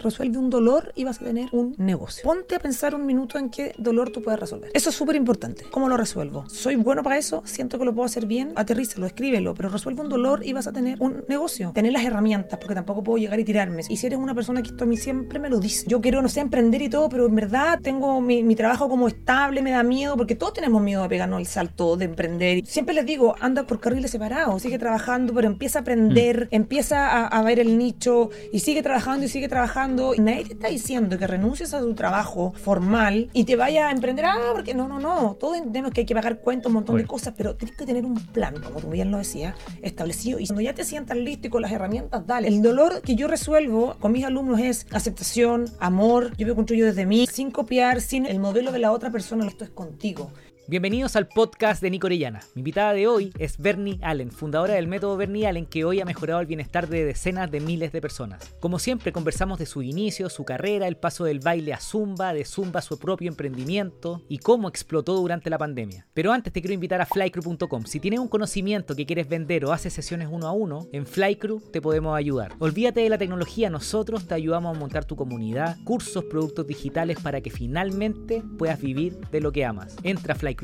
resuelve un dolor y vas a tener un negocio. Ponte a pensar un minuto en qué dolor tú puedes resolver. Eso es súper importante. ¿Cómo lo resuelvo? ¿Soy bueno para eso? ¿Siento que lo puedo hacer bien? Aterrízalo, escríbelo, pero resuelve un dolor y vas a tener un negocio. Tener las herramientas, porque tampoco puedo llegar y tirarme. Y si eres una persona que esto a mí siempre me lo dice. Yo quiero, no sé, emprender y todo, pero en verdad tengo mi, mi trabajo como estable, me da miedo, porque todos tenemos miedo de pegarnos el salto de emprender. Siempre les digo, anda por carriles separados, sigue trabajando, pero empieza a aprender, empieza a, a ver el nicho y sigue trabajando y sigue trabajando. Y nadie te está diciendo que renuncies a tu trabajo formal y te vayas a emprender. Ah, porque no, no, no. Todos entendemos que hay que pagar cuentas, un montón de cosas, pero tienes que tener un plan, como tú bien lo decías, establecido. Y cuando ya te sientas listo y con las herramientas, dale. El dolor que yo resuelvo con mis alumnos es aceptación, amor. Yo me construyo desde mí, sin copiar, sin el modelo de la otra persona. Esto es contigo. Bienvenidos al podcast de Nico Orellana. Mi invitada de hoy es Bernie Allen, fundadora del método Bernie Allen que hoy ha mejorado el bienestar de decenas de miles de personas. Como siempre conversamos de su inicio, su carrera, el paso del baile a Zumba, de Zumba a su propio emprendimiento y cómo explotó durante la pandemia. Pero antes te quiero invitar a flycrew.com. Si tienes un conocimiento que quieres vender o haces sesiones uno a uno, en Flycrew te podemos ayudar. Olvídate de la tecnología, nosotros te ayudamos a montar tu comunidad, cursos, productos digitales para que finalmente puedas vivir de lo que amas. Entra a flycrew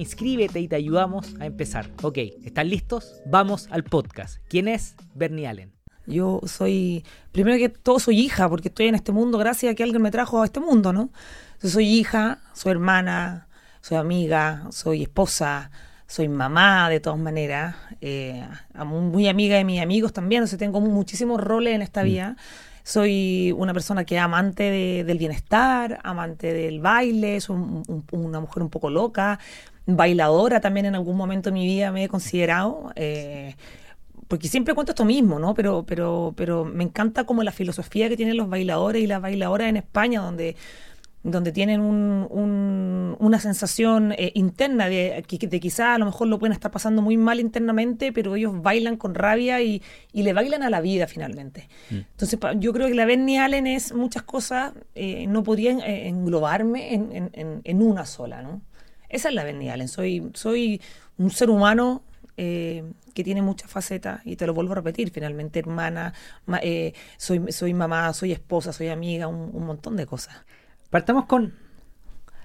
inscríbete y te ayudamos a empezar. Ok, ¿están listos? Vamos al podcast. ¿Quién es Bernie Allen? Yo soy, primero que todo, soy hija, porque estoy en este mundo gracias a que alguien me trajo a este mundo, ¿no? Yo soy hija, soy hermana, soy amiga, soy esposa, soy mamá de todas maneras, eh, muy amiga de mis amigos también, o sea, tengo muchísimos roles en esta mm. Soy una persona que es amante del bienestar, amante del baile, soy una mujer un poco loca, bailadora también en algún momento de mi vida me he considerado. Eh, porque siempre cuento esto mismo, ¿no? Pero, pero, pero me encanta como la filosofía que tienen los bailadores y las bailadoras en España, donde donde tienen un, una sensación eh, interna de que de quizás a lo mejor lo pueden estar pasando muy mal internamente, pero ellos bailan con rabia y, y le bailan a la vida finalmente. Mm. Entonces yo creo que la Benny Allen es muchas cosas, eh, no podrían eh, englobarme en, en, en, una sola, ¿no? Esa es la Benny Allen, soy, soy un ser humano que tiene muchas facetas y te lo vuelvo a repetir, finalmente hermana, soy, soy mamá, soy esposa, soy amiga, un montón de cosas. Partamos con,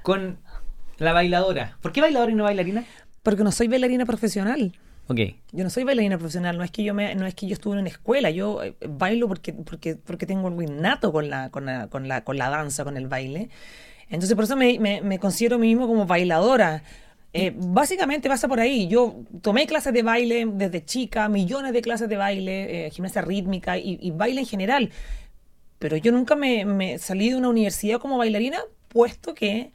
con la bailadora. ¿Por qué bailadora y no bailarina? Porque no soy bailarina profesional. Ok. Yo no soy bailarina profesional, no es que yo me, no es que yo estuve en una escuela, yo eh, bailo porque, porque, porque tengo algo innato con la, con la, con la, con la danza, con el baile. Entonces por eso me, me, considero a mí mismo como bailadora. Eh, básicamente pasa por ahí. Yo tomé clases de baile desde chica, millones de clases de baile, eh, gimnasia rítmica y, y, baile en general pero yo nunca me, salí de una universidad como bailarina, puesto que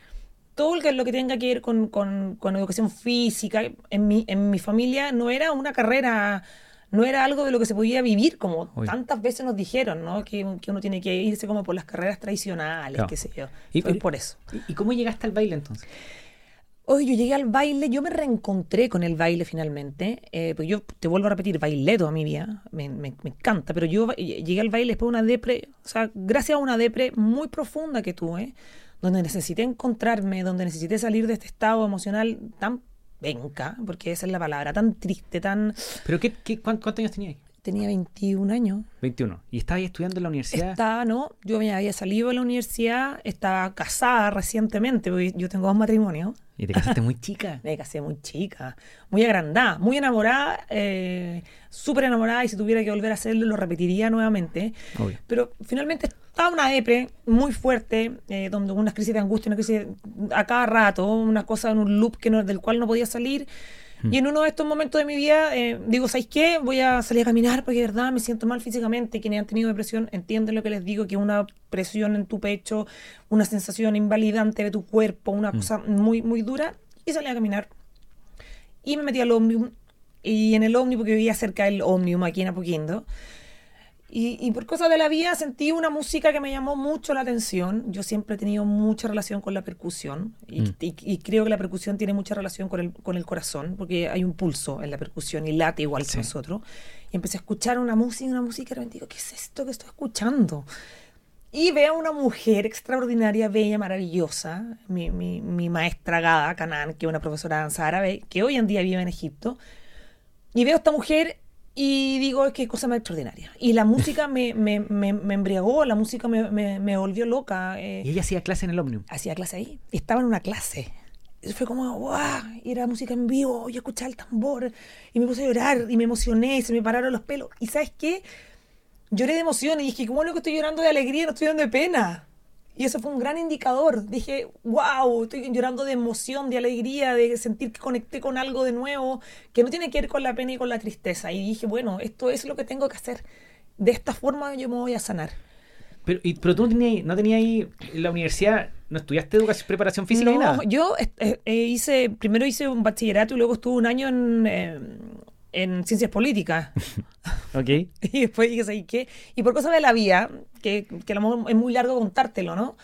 todo lo que tenga que ver con, educación física, en mi, en mi familia no era una carrera, no era algo de lo que se podía vivir, como tantas veces nos dijeron, ¿no? Que, uno tiene que irse como por las carreras tradicionales, qué sé yo. Y, por eso. ¿Y cómo llegaste al baile entonces? Hoy yo llegué al baile, yo me reencontré con el baile finalmente. Eh, pues yo te vuelvo a repetir, bailé toda mi vida, me, me, encanta, pero yo llegué al baile después de una depre, o sea, gracias a una depre muy profunda que tuve, donde necesité encontrarme, donde necesité salir de este estado emocional tan venca, porque esa es la palabra, tan triste, tan... ¿Pero qué, qué cuántos años tenías? Tenía 21 años. 21. ¿Y estabas estudiando en la universidad? Estaba, no. Yo me había salido de la universidad, estaba casada recientemente, porque yo tengo dos matrimonios. ¿Y te casaste muy chica? me casé muy chica, muy agrandada, muy enamorada, eh, súper enamorada, y si tuviera que volver a hacerlo, lo repetiría nuevamente. Pero finalmente estaba una depre muy fuerte, eh, donde unas crisis de angustia, una crisis a cada rato, una cosa en un loop que no, del cual no podía salir. Y en uno de estos momentos de mi vida, eh, digo, ¿sabéis qué? Voy a salir a caminar porque de verdad me siento mal físicamente. Quienes han tenido depresión entienden lo que les digo, que una presión en tu pecho, una sensación invalidante de tu cuerpo, una mm. cosa muy, muy dura. Y salí a caminar. Y me metí al ómnibus. Y en el ómnibus, que vivía cerca del ómnibus aquí en Apoquindo, y, por cosas de la vida sentí una música que me llamó mucho la atención. Yo siempre he tenido mucha relación con la percusión y, mm. creo que la percusión tiene mucha relación con el, con el corazón, porque hay un pulso en la percusión y late igual que nosotros. Y empecé a escuchar una música, una música y me digo, ¿qué es esto que estoy escuchando? Y veo a una mujer extraordinaria, bella, maravillosa, mi, mi, mi maestra Gada Canán, que es una profesora de danza árabe, que hoy en día vive en Egipto. Y veo a esta mujer y digo, es que cosa más extraordinaria. Y la música me, me, me, me embriagó, la música me, me, me volvió loca. eh, Y ella hacía clase en el Omnium. hacía clase ahí. Y estaba en una clase. Eso fue como, ¡guau! Y era música en vivo, yo escuchaba el tambor y me puse a llorar y me emocioné y se me pararon los pelos. ¿Y sabes qué? Lloré de emoción y dije, ¿cómo es lo que estoy llorando de alegría? No estoy llorando de pena. Y eso fue un gran indicador. Dije, wow, estoy llorando de emoción, de alegría, de sentir que conecté con algo de nuevo, que no tiene que ver con la pena y con la tristeza. Y dije, bueno, esto es lo que tengo que hacer. De esta forma yo me voy a sanar. Pero, y- pero tú no tenías, no tenías ahí en la universidad, no estudiaste educación, preparación física ni No, nada. yo eh, eh, hice, primero hice un bachillerato y luego estuve un año en, eh, en ciencias políticas. Ok. y después dije, ¿sabes qué? Y por cosas de la vida, que, que a lo mejor es muy largo contártelo, ¿no?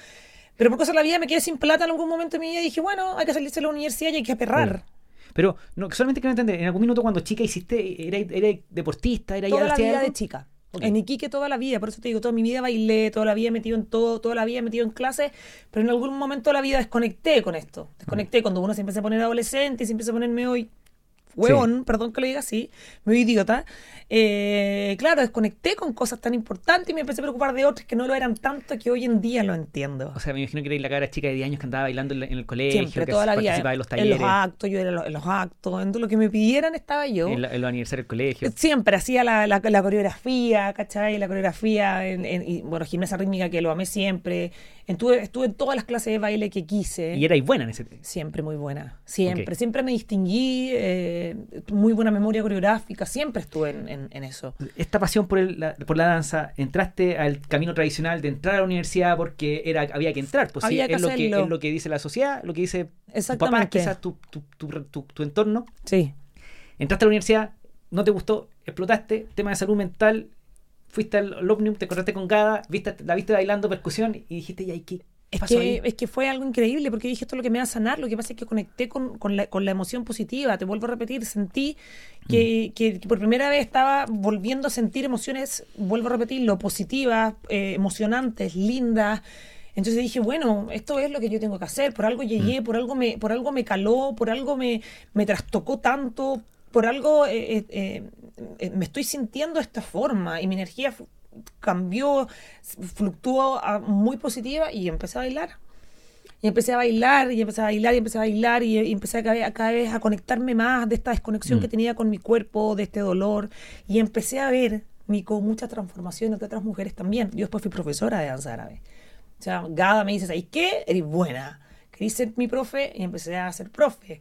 Pero por cosas de la vida me quedé sin plata en algún momento de mi vida y dije, bueno, hay que salirse de la universidad y hay que aperrar. Pero no, solamente quiero entender, en algún minuto cuando chica hiciste, era, era deportista, era Toda la hacías vida algo? de chica. Ok. En Iquique toda la vida, por eso te digo, toda mi vida bailé, toda la vida metido en todo, toda la vida metido en clases, pero en algún momento de la vida desconecté con esto. Desconecté cuando uno se empieza a poner adolescente y se empieza a poner medio huevón, perdón que lo diga así, medio idiota. Eh, claro, desconecté con cosas tan importantes y me empecé a preocupar de otras que no lo eran tanto que hoy en día lo entiendo. O sea, me imagino que erais la cara chica de 10 años que andaba bailando en, en el colegio, Siempre, que toda la vida. participaba en los En talleres, los actos, yo era en los, en los actos, en todo lo que me pidieran estaba yo. en, la- en los aniversarios del colegio. Siempre hacía la, la, la coreografía, ¿cachai? La coreografía, en, en- y, bueno, gimnasia rítmica que lo amé siempre. Estuve, estuve en todas las clases de baile que quise. Y erais buena en ese Siempre muy buena, siempre. Siempre me distinguí, eh, muy buena memoria coreográfica, siempre estuve en, en- en eso. Esta pasión por, el- la, por la danza, entraste al camino tradicional de entrar a la universidad porque era había que entrar. Pues sí, Había que es, lo que, es lo que dice la sociedad, lo que dice tu papá, quizás tu, tu, tu, tu- tu entorno. Sí. Entraste a la universidad, no te gustó, explotaste, tema de salud mental, fuiste al Omnium, te encontraste con Gada, viste, la viste bailando percusión y dijiste, ¿y qué, Es que, es que fue algo increíble porque dije esto es lo que me va a sanar. Lo que pasa es que conecté con, con la, con la emoción positiva. Te vuelvo a repetir, sentí Mm. que, que- que por primera vez estaba volviendo a sentir emociones, vuelvo a repetir, lo positivas, eh, emocionantes, lindas. Entonces dije, bueno, esto es lo que yo tengo que hacer. Por algo Mm. llegué, por algo me, por algo me caló, por algo me, me trastocó tanto, por algo eh, eh, eh, me estoy sintiendo de esta forma y mi energía cambió, fluctuó a muy positiva y empecé a bailar. Y empecé a bailar, y empecé a bailar, y empecé a bailar, y, y empecé a cada, vez- cada vez a conectarme más de esta desconexión Mm. que tenía con mi cuerpo, de este dolor. Y empecé a ver, Nico, muchas transformaciones de otras mujeres también. Yo después fui profesora de danza árabe. O sea, Gada me dice, ¿sabes qué? Eres buena. Quería ser mi profe y empecé a ser profe.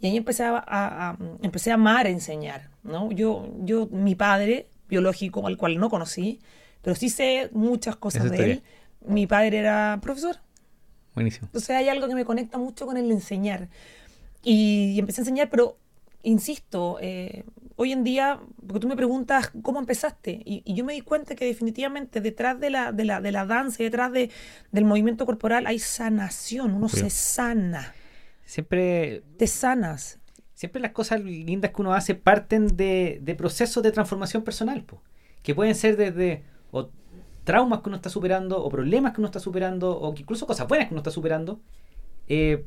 Y ahí empecé a, a- a- empecé a amar a enseñar, ¿no? Yo, yo, mi padre, biológico, al cual no conocí, pero sí sé muchas cosas Esa de él. Mi padre era profesor. Buenísimo. Entonces hay algo que me conecta mucho con el enseñar. Y, y empecé a enseñar, pero insisto, eh, hoy en día, porque tú me preguntas cómo empezaste, y, y yo me di cuenta que definitivamente detrás de la, de la, de la danza y detrás de, del movimiento corporal hay sanación, uno Sí. se sana, Siempre, te sanas. siempre las cosas lindas que uno hace parten de, de procesos de transformación personal, po, que pueden ser desde o traumas que uno está superando, o problemas que uno está superando, o que incluso cosas buenas que uno está superando. Eh,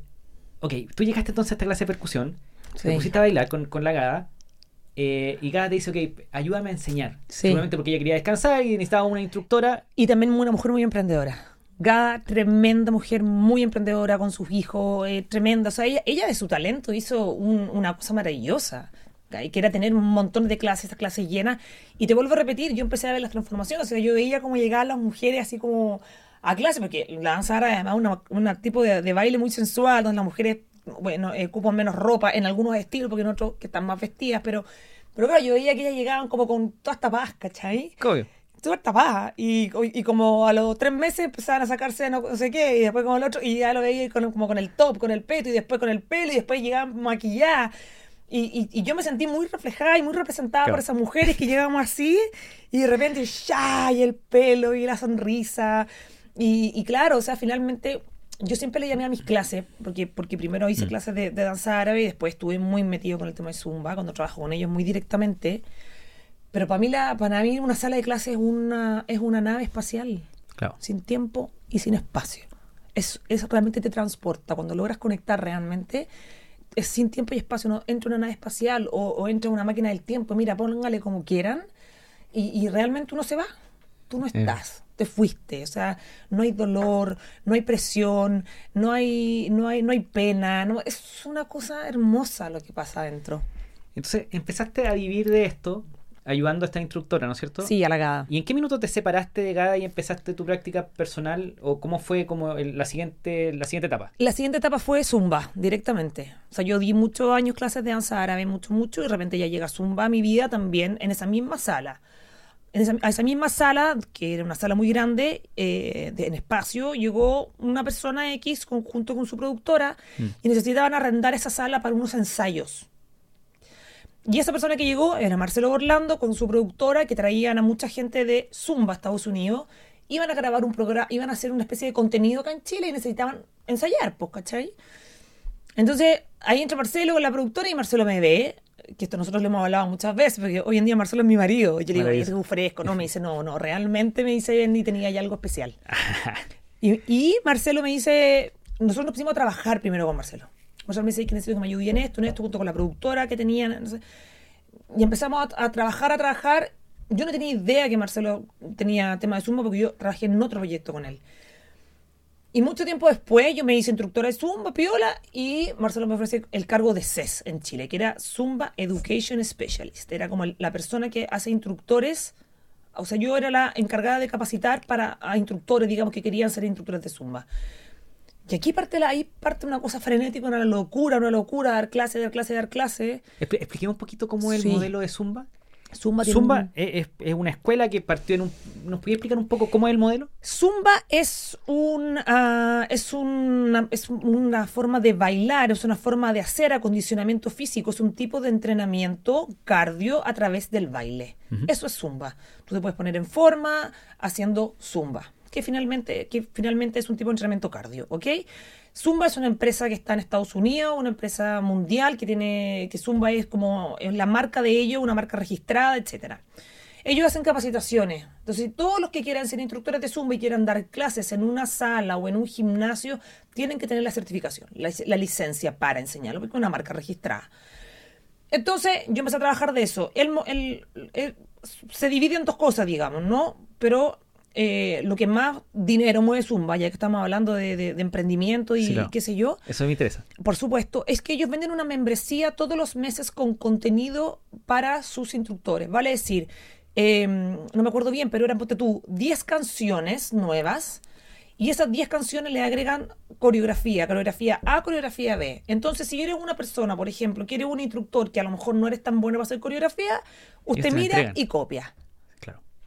ok, tú llegaste entonces a esta clase de percusión, te Sí. pusiste a bailar con, con la Gada, eh, y Gada te dice, ok, ayúdame a enseñar. Sí. Seguramente porque ella quería descansar y necesitaba una instructora. Y también una mujer muy emprendedora. Gada, tremenda mujer, muy emprendedora con sus hijos, eh, tremenda. O sea, ella, ella de su talento hizo un- una cosa maravillosa, que era tener un montón de clases, estas clases llenas. Y te vuelvo a repetir, yo empecé a ver las transformaciones. O sea, yo veía cómo llegaban las mujeres así como a clase, porque la danza árabe además es un tipo de, baile muy sensual, donde las mujeres, bueno, ocupan menos ropa en algunos estilos, porque en otros que están más vestidas, pero... Pero claro, yo veía que ellas llegaban como con toda esta paz, ¿cachai? Obvio. súper tapada. Y, y como a los tres meses empezaban a sacarse no sé qué, y después como el otro, y ya lo veía con, como con el top, con el peto, y después con el pelo, y después llegaban maquilladas. Y, y, y yo me sentí muy reflejada y muy representada Claro. por esas mujeres que llegamos así, y de repente, ya, y el pelo, y la sonrisa. Y, y claro, o sea, finalmente yo siempre le llamé a mis clases, porque, porque primero hice Mm. clases de, de danza árabe y después estuve muy metido con el tema de Zumba, cuando trabajo con ellos muy directamente. Pero para mí, la, para mí una sala de clases es una, es una nave espacial, Claro. sin tiempo y sin espacio. Es, es realmente te transporta. Cuando logras conectar realmente, es sin tiempo y espacio. No entra una nave espacial o, o entra una máquina del tiempo. Mira, póngale como quieran. Y, y realmente uno se va. Tú no estás. Te fuiste. O sea, no hay dolor, no hay presión, no hay, no hay, no hay pena. No, es una cosa hermosa lo que pasa adentro. Entonces empezaste a vivir de esto ayudando a esta instructora, ¿no es cierto? Sí, halagada. ¿Y en qué minuto te separaste de Gada y empezaste tu práctica personal? ¿O cómo fue como el- la siguiente, la siguiente etapa? La siguiente etapa fue Zumba, directamente. O sea, yo di muchos años clases de danza árabe, mucho, mucho, y de repente ya llega Zumba a mi vida también en esa misma sala. En esa, a esa misma sala, que era una sala muy grande, eh, de- en espacio, llegó una persona X con- junto con su productora y necesitaban arrendar esa sala para unos ensayos. Y esa persona que llegó era Marcelo Orlando con su productora que traían a mucha gente de Zumba Estados Unidos. Iban a grabar un programa, iban a hacer una especie de contenido acá en Chile y necesitaban ensayar, pues, ¿cachai? Entonces ahí entra Marcelo con la productora y Marcelo me ve, que esto nosotros le hemos hablado muchas veces, porque hoy en día Marcelo es mi marido. Y yo le digo, es fresco, no, me dice, no, no, realmente me dice, ni tenía algo especial. Y, y Marcelo me dice, nosotros nos pusimos a trabajar primero con Marcelo. Me dice que necesito me en esto, en esto, junto con la productora que tenían. Y empezamos a, trabajar, a trabajar. Yo no tenía idea que Marcelo tenía tema de Zumba porque yo trabajé en otro proyecto con él. Y mucho tiempo después yo me hice instructora de Zumba, Piola, y Marcelo me ofrece el cargo de CES en Chile, que era Zumba Education Specialist. Era como la persona que hace instructores, o sea, yo era la encargada de capacitar para a instructores, digamos, que querían ser instructores de Zumba. Y aquí parte, la, ahí parte una cosa frenética, una locura, una locura, dar clase, dar clase, dar clase. Expli- Expliquemos un poquito cómo es Sí. el modelo de Zumba. Zumba, Zumba un- es, es- es una escuela que partió en un... ¿Nos podía explicar un poco cómo es el modelo? Zumba es, un, ah, es, una, es una forma de bailar, es una forma de hacer acondicionamiento físico, es un tipo de entrenamiento cardio a través del baile. Eso es Zumba. Tú te puedes poner en forma haciendo Zumba, que finalmente, que finalmente es un tipo de entrenamiento cardio, ¿ok? Zumba es una empresa que está en Estados Unidos, una empresa mundial que tiene, que Zumba es como la marca de ellos, una marca registrada, etcétera. Ellos hacen capacitaciones. Entonces, todos los que quieran ser instructores de Zumba y quieran dar clases en una sala o en un gimnasio, tienen que tener la certificación, la, licencia para enseñarlo, porque es una marca registrada. Entonces, yo empecé a trabajar de eso. El- se divide en dos cosas, digamos, ¿no? Pero eh, lo que más dinero mueve Zumba, ya que estamos hablando de, de- de emprendimiento y Sí, qué sé yo, Eso me interesa. por supuesto, es que ellos venden una membresía todos los meses con contenido para sus instructores. Vale decir, eh, no me acuerdo bien, pero eran, ponte tú, 10 canciones nuevas y esas 10 canciones le agregan coreografía, coreografía A, coreografía B. Entonces, si eres una persona, por ejemplo, que eres un instructor que a lo mejor no eres tan bueno para hacer coreografía, usted mira y copia.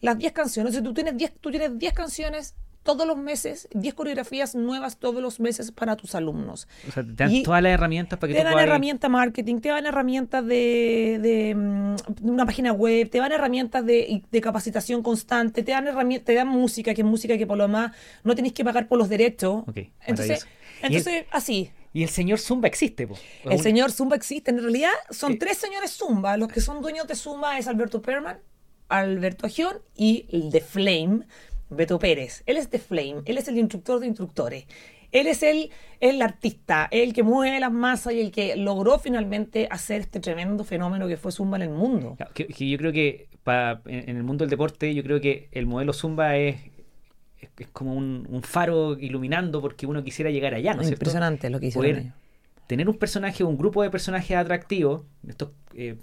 Las 10 canciones. Entonces, tú tienes 10, tú tienes 10 canciones todos los meses, 10 coreografías nuevas todos los meses para tus alumnos. O sea, te dan Y todas las herramientas para que te tú dan puedas... herramientas marketing, te dan herramientas de, de, mm, de una página web, te dan herramientas de, de capacitación constante, te dan herramientas, te dan música, que es música que por lo más no tenéis que pagar por los derechos. Ok, entonces, el- entonces así. Y el señor Zumba existe, po. El señor Zumba existe. En realidad son Eh. tres señores Zumba. Los que son dueños de Zumba es Alberto Perman, Alberto Agión y el de Flame, Beto Pérez. Él es de Flame, él es el instructor de instructores. Él es el, el artista, el que mueve las masas y el que logró finalmente hacer este tremendo fenómeno que fue Zumba en el mundo. Que, que yo creo que en, el mundo del deporte, yo creo que el modelo Zumba es, es, es como un, un faro iluminando porque uno quisiera llegar allá, ¿no es cierto? Impresionante lo que hicieron Poder ellos. tener un personaje, un grupo de personajes atractivos, estos eh,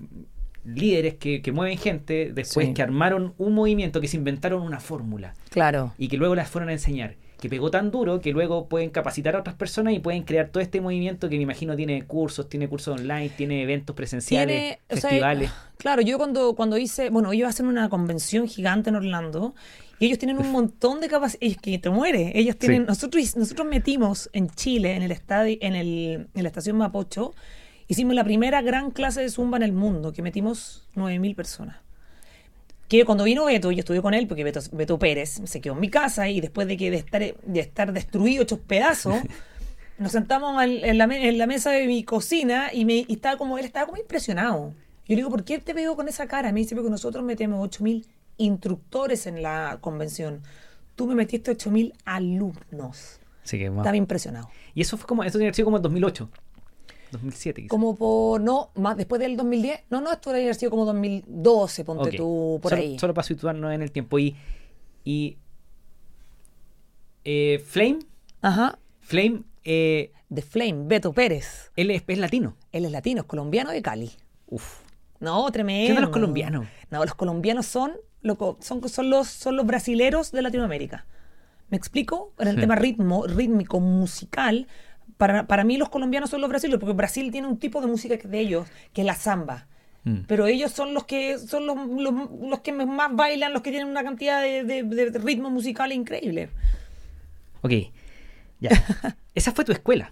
líderes que, que mueven gente, después Sí. que armaron un movimiento, que se inventaron una fórmula Claro. y que luego las fueron a enseñar. Que pegó tan duro que luego pueden capacitar a otras personas y pueden crear todo este movimiento que me imagino tiene cursos, tiene cursos online, tiene eventos presenciales, Tiene, o sea, festivales. claro, yo cuando, cuando hice, bueno, ellos hacen una convención gigante en Orlando y ellos tienen un montón de capacidades, que te muere, ellos tienen, Sí. nosotros, nosotros metimos en Chile, en el estadio, en, el, en la estación Mapocho, hicimos la primera gran clase de Zumba en el mundo, que metimos 9.000 personas. Que cuando vino Beto, yo estuve con él, porque Beto, Beto Pérez se quedó en mi casa y después de que de estar, de estar destruido, hechos pedazos, nos sentamos en la, me- en la mesa de mi cocina y, me, y estaba como, él estaba como impresionado. Yo le digo, ¿por qué te veo con esa cara? Me dice, porque nosotros metemos 8.000 instructores en la convención. Tú me metiste 8.000 alumnos. Así que, wow. Estaba impresionado. Y eso fue como, eso tiene que ser como en 2008. 2007 quizás. Como por, no, más después del 2010. No, no, esto debería haber sido como 2012, ponte tú, por solo, ahí. Solo para situarnos en el tiempo. Y, y eh, Flame, Ajá. Flame, eh, The Flame, Beto Pérez. él es, es latino. Él es latino, es colombiano de Cali. Uf. No, tremendo. ¿Qué los colombianos? No, los colombianos son, loco, son, son, los, son los brasileros de Latinoamérica. ¿Me explico? En el Sí. tema ritmo, rítmico, musical, para, para mí los colombianos son los brasileños, porque Brasil tiene un tipo de música de ellos, que es la samba. Mm. Pero ellos son los que son los, los, los que más bailan, los que tienen una cantidad de, de, de ritmo musical increíble. Ok, ya. Esa fue tu escuela.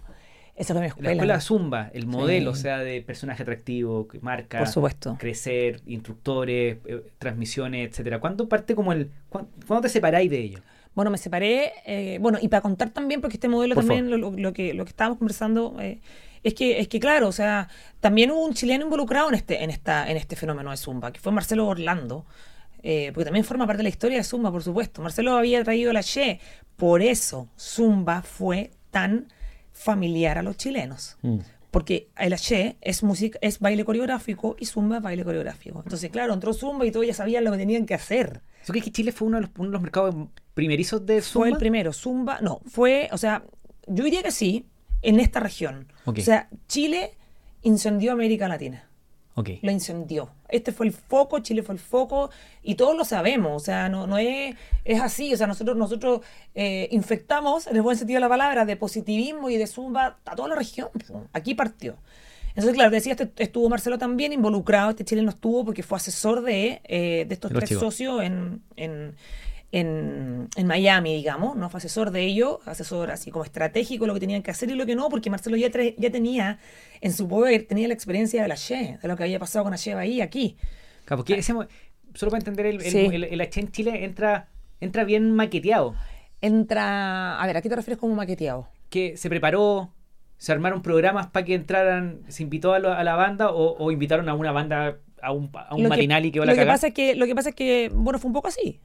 Esa fue mi La escuela. escuela Zumba, el modelo, o sea, de personaje atractivo, que marca, Por supuesto. crecer, instructores, eh, transmisiones, etcétera. ¿Cuándo parte como el... cuán- ¿Cuándo te separáis de ello? Bueno, me separé. eh, bueno, y para contar también, porque este modelo Por también, lo, que, lo que estábamos conversando, eh, es que, es que claro, o sea, también hubo un chileno involucrado en este, en esta, en este fenómeno de Zumba, que fue Marcelo Orlando. eh, porque también forma parte de la historia de Zumba, por supuesto. Marcelo había traído la Che. Por eso Zumba fue tan familiar a los chilenos. Porque el Che es música, es baile coreográfico y Zumba es baile coreográfico. Entonces, claro, entró Zumba y todos ya sabían lo que tenían que hacer. ¿Eso que Chile fue uno de los, uno de los mercados primerizos de Zumba? Fue el primero, Zumba, no, fue, o sea, yo diría que sí, en esta región. O sea, Chile incendió América Latina, Ok. lo incendió. Este fue el foco, Chile fue el foco, y todos lo sabemos, o sea, no, no es, es así, o sea, nosotros, nosotros eh, infectamos, en el buen sentido de la palabra, de positivismo y de Zumba a toda la región. Aquí partió. Entonces, claro, decía, este- estuvo Marcelo también involucrado, este chileno estuvo porque fue asesor de, eh, de estos los tres chicos. socios en, en, en, en Miami, digamos, ¿no? Fue asesor de ellos, asesor así como estratégico, lo que tenían que hacer y lo que no, porque Marcelo ya, ya tenía en su poder, tenía la experiencia de la She, de lo que había pasado con la She ahí, aquí. Claro, porque ese mo- solo para entender, el, el, Sí. el- en Chile entra, entra bien maqueteado. Entra, a ver, ¿a qué te refieres como maqueteado? Que se preparó, se armaron programas para que entraran, se invitó a, lo- a la banda o, o invitaron a una banda, a un, a un Lo que- matinal y que va a lo la que cagada. pasa es que Lo que pasa es que, bueno, fue un poco así.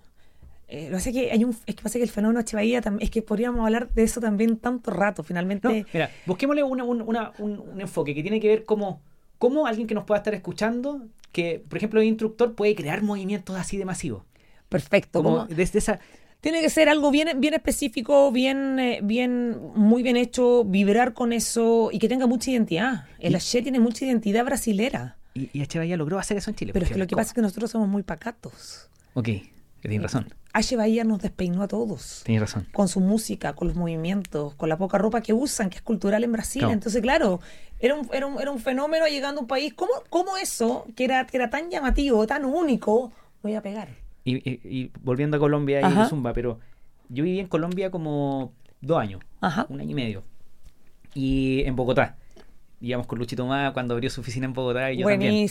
Eh, lo que pasa es que hay un, es que pasa que el fenómeno H. Bahía tam- es que podríamos hablar de eso también tanto rato, finalmente. No, mira, busquémosle una- un, una- un- un enfoque que tiene que ver como cómo alguien que nos pueda estar escuchando, que por ejemplo es instructor, puede crear movimientos así de masivos. Perfecto. Como desde esa... Tiene que ser algo bien, bien específico, bien, eh, bien, muy bien hecho, vibrar con eso y que tenga mucha identidad. El H tiene mucha identidad brasilera. Y, y H. Bahía logró hacer eso en Chile. Pero es que lo que pasa es que nosotros somos muy pacatos. Ok, tienes razón, H. Bahía nos despeinó a todos. tienes razón. Con su música, con los movimientos, con la poca ropa que usan, que es cultural en Brasil. Claro. Entonces, claro, era un, era un, era un fenómeno llegando a un país. ¿Cómo, cómo eso, que era, que era tan llamativo, tan único, iba a pegar? Y, y- y volviendo a Colombia y el Zumba, pero yo viví en Colombia como dos años, Ajá. un año y medio. Y en Bogotá. Íbamos con Luchito Más cuando abrió su oficina en Bogotá y yo también.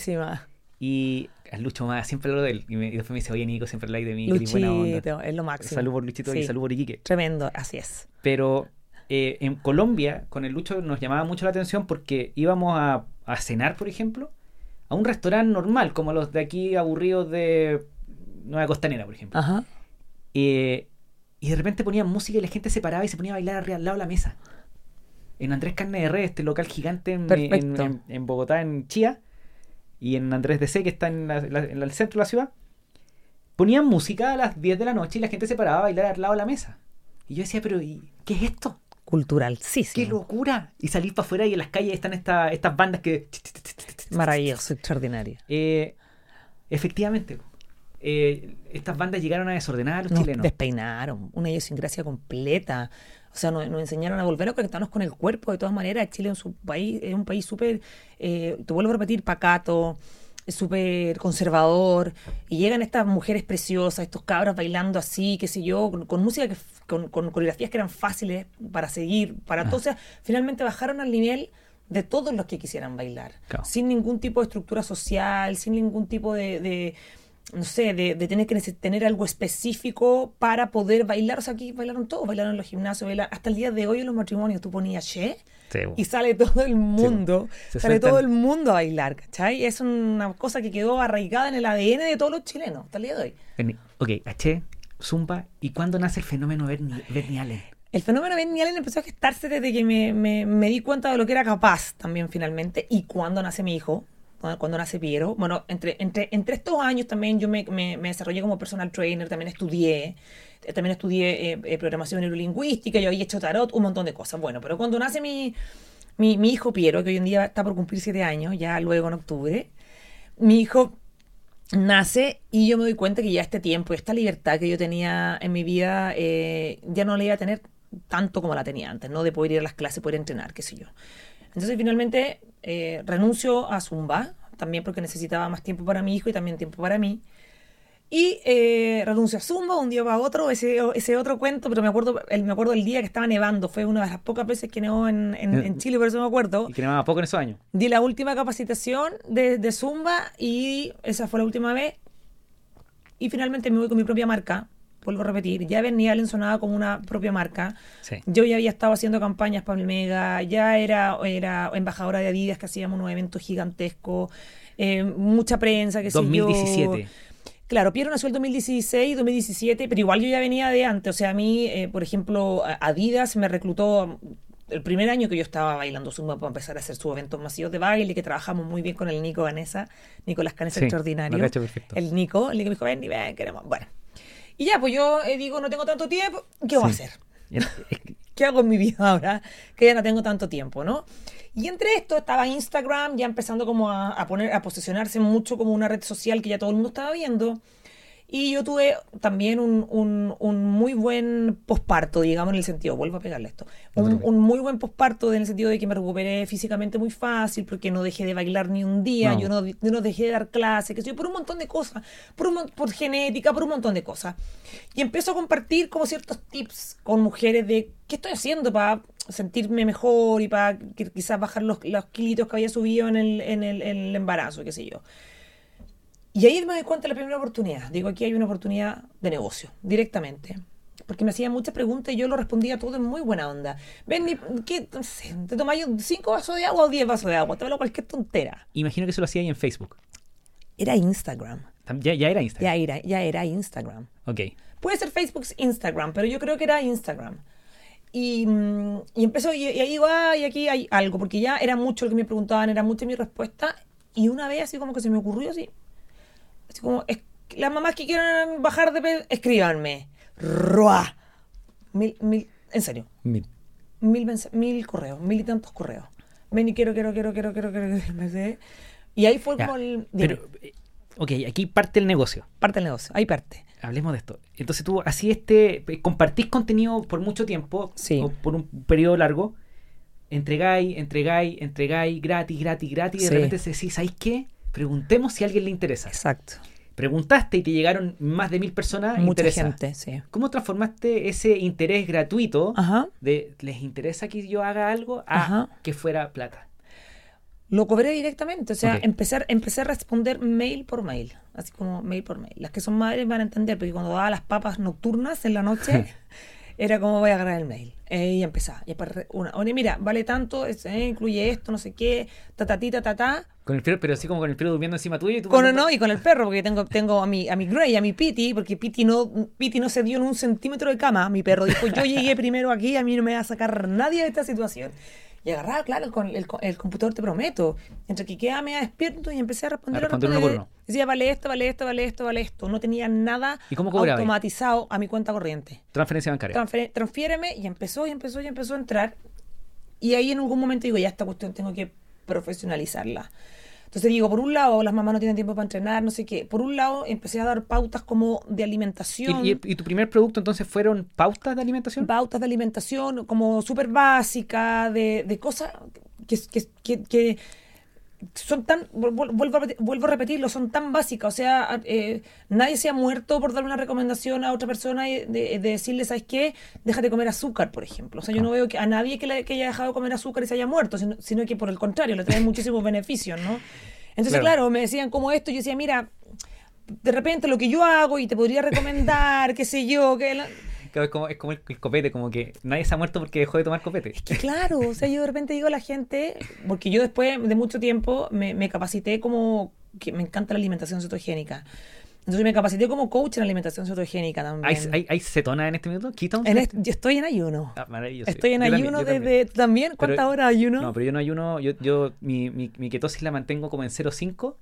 Y a Lucho Más, siempre hablo de él. Y, me- y después me dice, oye Nico, siempre habláis de mí, eres buena onda. Luchito, es lo máximo. Salud por Luchito y salud por Iquique. Tremendo, así es. Pero eh, en Colombia, con el Lucho nos llamaba mucho la atención porque íbamos a, a cenar, por ejemplo, a un restaurante normal, como los de aquí aburridos de Nueva Costanera, por ejemplo. Ajá. Eh, y de repente ponían música y la gente se paraba y se ponía a bailar arriba al lado de la mesa. En Andrés Carne de Red, este local gigante en, Perfecto. en- en- en Bogotá, en Chía, y en Andrés de C, que está en, la- en el centro de la ciudad, ponían música a las 10 de la noche y la gente se paraba a bailar al lado de la mesa. Y yo decía, pero ¿y ¿qué es esto? Cultural, sí, ¡Qué locura! Y salir para afuera y en las calles están esta- estas bandas que... Maravilloso, extraordinario. Eh, efectivamente, eh, estas bandas llegaron a desordenar a los Nos chilenos. despeinaron, una idiosincrasia completa. O sea, nos, nos enseñaron a volver a conectarnos con el cuerpo. De todas maneras, Chile es un país, es un país súper, eh, te vuelvo a repetir, pacato, súper conservador. Y llegan estas mujeres preciosas, estos cabras bailando así, qué sé yo, con, con música, que, con, con coreografías que eran fáciles para seguir, para todo. O sea, finalmente bajaron al nivel de todos los que quisieran bailar, Claro. sin ningún tipo de estructura social, sin ningún tipo de, de, no sé, de, de tener que tener algo específico para poder bailar. O sea, aquí bailaron todos, bailaron en los gimnasios, bailaron- hasta el día de hoy en los matrimonios tú ponías Che Sí, y sale todo el mundo, Se sale todo el mundo a bailar, ¿cachai? Es una cosa que quedó arraigada en el ADN de todos los chilenos hasta el día de hoy. Ok, H, Zumba, ¿y cuándo nace el fenómeno Bernie, Bernie Allen? el fenómeno Benny Allen empezó a gestarse desde que me, me, me di cuenta de lo que era capaz también finalmente y cuando nace mi hijo, cuando, nace Piero. Bueno, entre, entre, entre estos años también yo me, me, me desarrollé como personal trainer, también estudié, eh, también estudié eh, eh, programación neurolingüística, yo había hecho tarot, un montón de cosas. Bueno, pero cuando nace mi, mi, mi hijo Piero, que hoy en día está por cumplir siete años, ya luego en octubre, mi hijo nace y yo me doy cuenta que ya este tiempo, esta libertad que yo tenía en mi vida, eh, ya no la iba a tener tanto como la tenía antes, ¿no? De poder ir a las clases, poder entrenar, qué sé yo. Entonces finalmente eh, renuncio a Zumba, también porque necesitaba más tiempo para mi hijo y también tiempo para mí. Y eh, renuncio a Zumba un día para otro, ese, ese otro cuento, pero me acuerdo, el, me acuerdo el día que estaba nevando, fue una de las pocas veces que nevó en, en, en Chile, por eso me acuerdo. Y que nevaba poco en esos años. Di la última capacitación de, de Zumba y esa fue la última vez. Y finalmente me voy con mi propia marca, vuelvo a repetir, ya venía Allen sonaba como una propia marca. Sí. Yo ya había estado haciendo campañas para el Mega, ya era, era embajadora de Adidas, que hacíamos unos eventos gigantescos, eh, mucha prensa, que sé yo. 2017. Claro, Piero nació el 2016, 2017, pero igual yo ya venía de antes. O sea, a mí, eh, por ejemplo, Adidas me reclutó el primer año que yo estaba bailando Zumba para empezar a hacer sus eventos masivos de baile, que trabajamos muy bien con el Nico Vanessa, Nicolás Canesa Sí, extraordinario. lo cacho perfecto. El Nico, el Nico me dijo, ven, ven, queremos. Bueno. Y ya, pues yo eh, digo, no tengo tanto tiempo, ¿qué voy a hacer? ¿Qué hago en mi vida ahora? Que ya no tengo tanto tiempo, ¿no? Y entre esto estaba Instagram ya empezando como a, a poner, a posicionarse mucho como una red social que ya todo el mundo estaba viendo. Y yo tuve también un, un- un muy buen posparto, digamos, en el sentido, vuelvo a pegarle esto, un, un muy buen posparto en el sentido de que me recuperé físicamente muy fácil, porque no dejé de bailar ni un día, No. yo, no, yo no dejé de dar clases, que sé yo, por un montón de cosas, por, un por genética, por un montón de cosas. Y empiezo a compartir como ciertos tips con mujeres de qué estoy haciendo para sentirme mejor y para quizás bajar los, los kilitos que había subido en el, en el, en el embarazo, qué sé yo. Y ahí me doy cuenta de la primera oportunidad. Digo, aquí hay una oportunidad de negocio, directamente. Porque me hacían muchas preguntas y yo lo respondía todo en muy buena onda. Ven, ¿qué? No sé, ¿te tomáis cinco vasos de agua o diez vasos de agua? Te hablo cualquier tontera. imagino que eso lo hacía ahí en Facebook. Era Instagram. Ya, ya era Instagram. Ya era, ya era Instagram. Ok. Puede ser Facebook, Instagram, pero yo creo que era Instagram. Y, mm, y empezó, y, y ahí digo, ah, y aquí hay algo, porque ya era mucho lo que me preguntaban, era mucha mi respuesta. Y una vez así como que se me ocurrió así, así como, es- las mamás que quieran bajar de peso, escríbanme. ¡Ruah! Mil, mil, en serio, Mil. mil, correos, mil y tantos correos. Ven y quiero, quiero, quiero, quiero, quiero, quiero. Y ahí fue Ya, como el... Pero, eh, ok, aquí parte el negocio. parte del negocio, ahí parte. Hablemos de esto. Entonces tú así este, eh, compartís contenido por mucho tiempo, Sí. o por un periodo largo, entregáis, entregáis, entregáis, gratis, gratis, gratis, y de Sí. repente decís, ¿sabéis qué? Preguntemos si a alguien le interesa. Exacto. Preguntaste y te llegaron más de mil personas Mucha interesadas. gente, sí. ¿Cómo transformaste ese interés gratuito Ajá. de ¿les interesa que yo haga algo? a Ajá. que fuera plata? Lo cobré directamente, o sea, Ok. empezar, empecé a responder mail por mail, así como mail por mail. Las que son madres van a entender, porque cuando daba las papas nocturnas en la noche, era como voy a agarrar el mail. Eh, y empezaba. Y una, oye, mira, vale tanto, es- eh, incluye esto, no sé qué, ta ta ta ta ta. Con el frío, pero así como con el frío durmiendo encima tuyo y tú Con, no, y con el perro, porque tengo, tengo a mi, a mi Grey, a mi Piti, porque Piti no, Piti no se dio en un centímetro de cama. Mi perro dijo, yo llegué primero aquí, a mí no me va a sacar nadie de esta situación. Y agarraba, claro, con el, el computador, te prometo. Entre que quedaba media despierto y empecé a responder. A responder uno por uno. Decía, vale esto, vale esto, vale esto, vale esto. No tenía nada ¿Y cómo automatizado a mi cuenta corriente. Transferencia bancaria. Transfer- transfiéreme y empezó y empezó y empezó a entrar. Y ahí en algún momento digo, ya esta cuestión tengo que profesionalizarla. Entonces digo, por un lado, las mamás no tienen tiempo para entrenar, no sé qué. Por un lado, empecé a dar pautas como de alimentación. ¿Y, y- y tu primer producto entonces fueron pautas de alimentación? pautas de alimentación como súper básicas, de, de cosas que, que, que- que son tan, vuel- vuelvo a, vuelvo a repetirlo, son tan básicas. O sea, eh, nadie se ha muerto por dar una recomendación a otra persona y de, de decirle, ¿sabes qué? Déjate comer azúcar, por ejemplo. O sea, yo no veo que a nadie que, le- que haya dejado de comer azúcar y se haya muerto, sino, sino que por el contrario, le trae muchísimos beneficios, ¿no? Entonces, Claro. claro, me decían como esto, y yo decía, mira, de repente lo que yo hago y te podría recomendar, qué sé yo, que... la- Claro, Es como, es como el, el copete, como que nadie se ha muerto porque dejó de tomar copete. Que claro, o sea, yo de repente digo a la gente, porque yo después de mucho tiempo me, me capacité como que me encanta la alimentación cetogénica. Entonces me capacité como coach en alimentación cetogénica también. ¿Hay, hay, hay cetona en este minuto? ¿Ketones? En este- yo estoy en ayuno. Ah, maravilloso. Estoy en Yo ayuno yo también. desde... ¿También? ¿Cuántas horas ayuno? No, pero yo no ayuno, yo, yo mi, mi, mi ketosis la mantengo como en 0,5,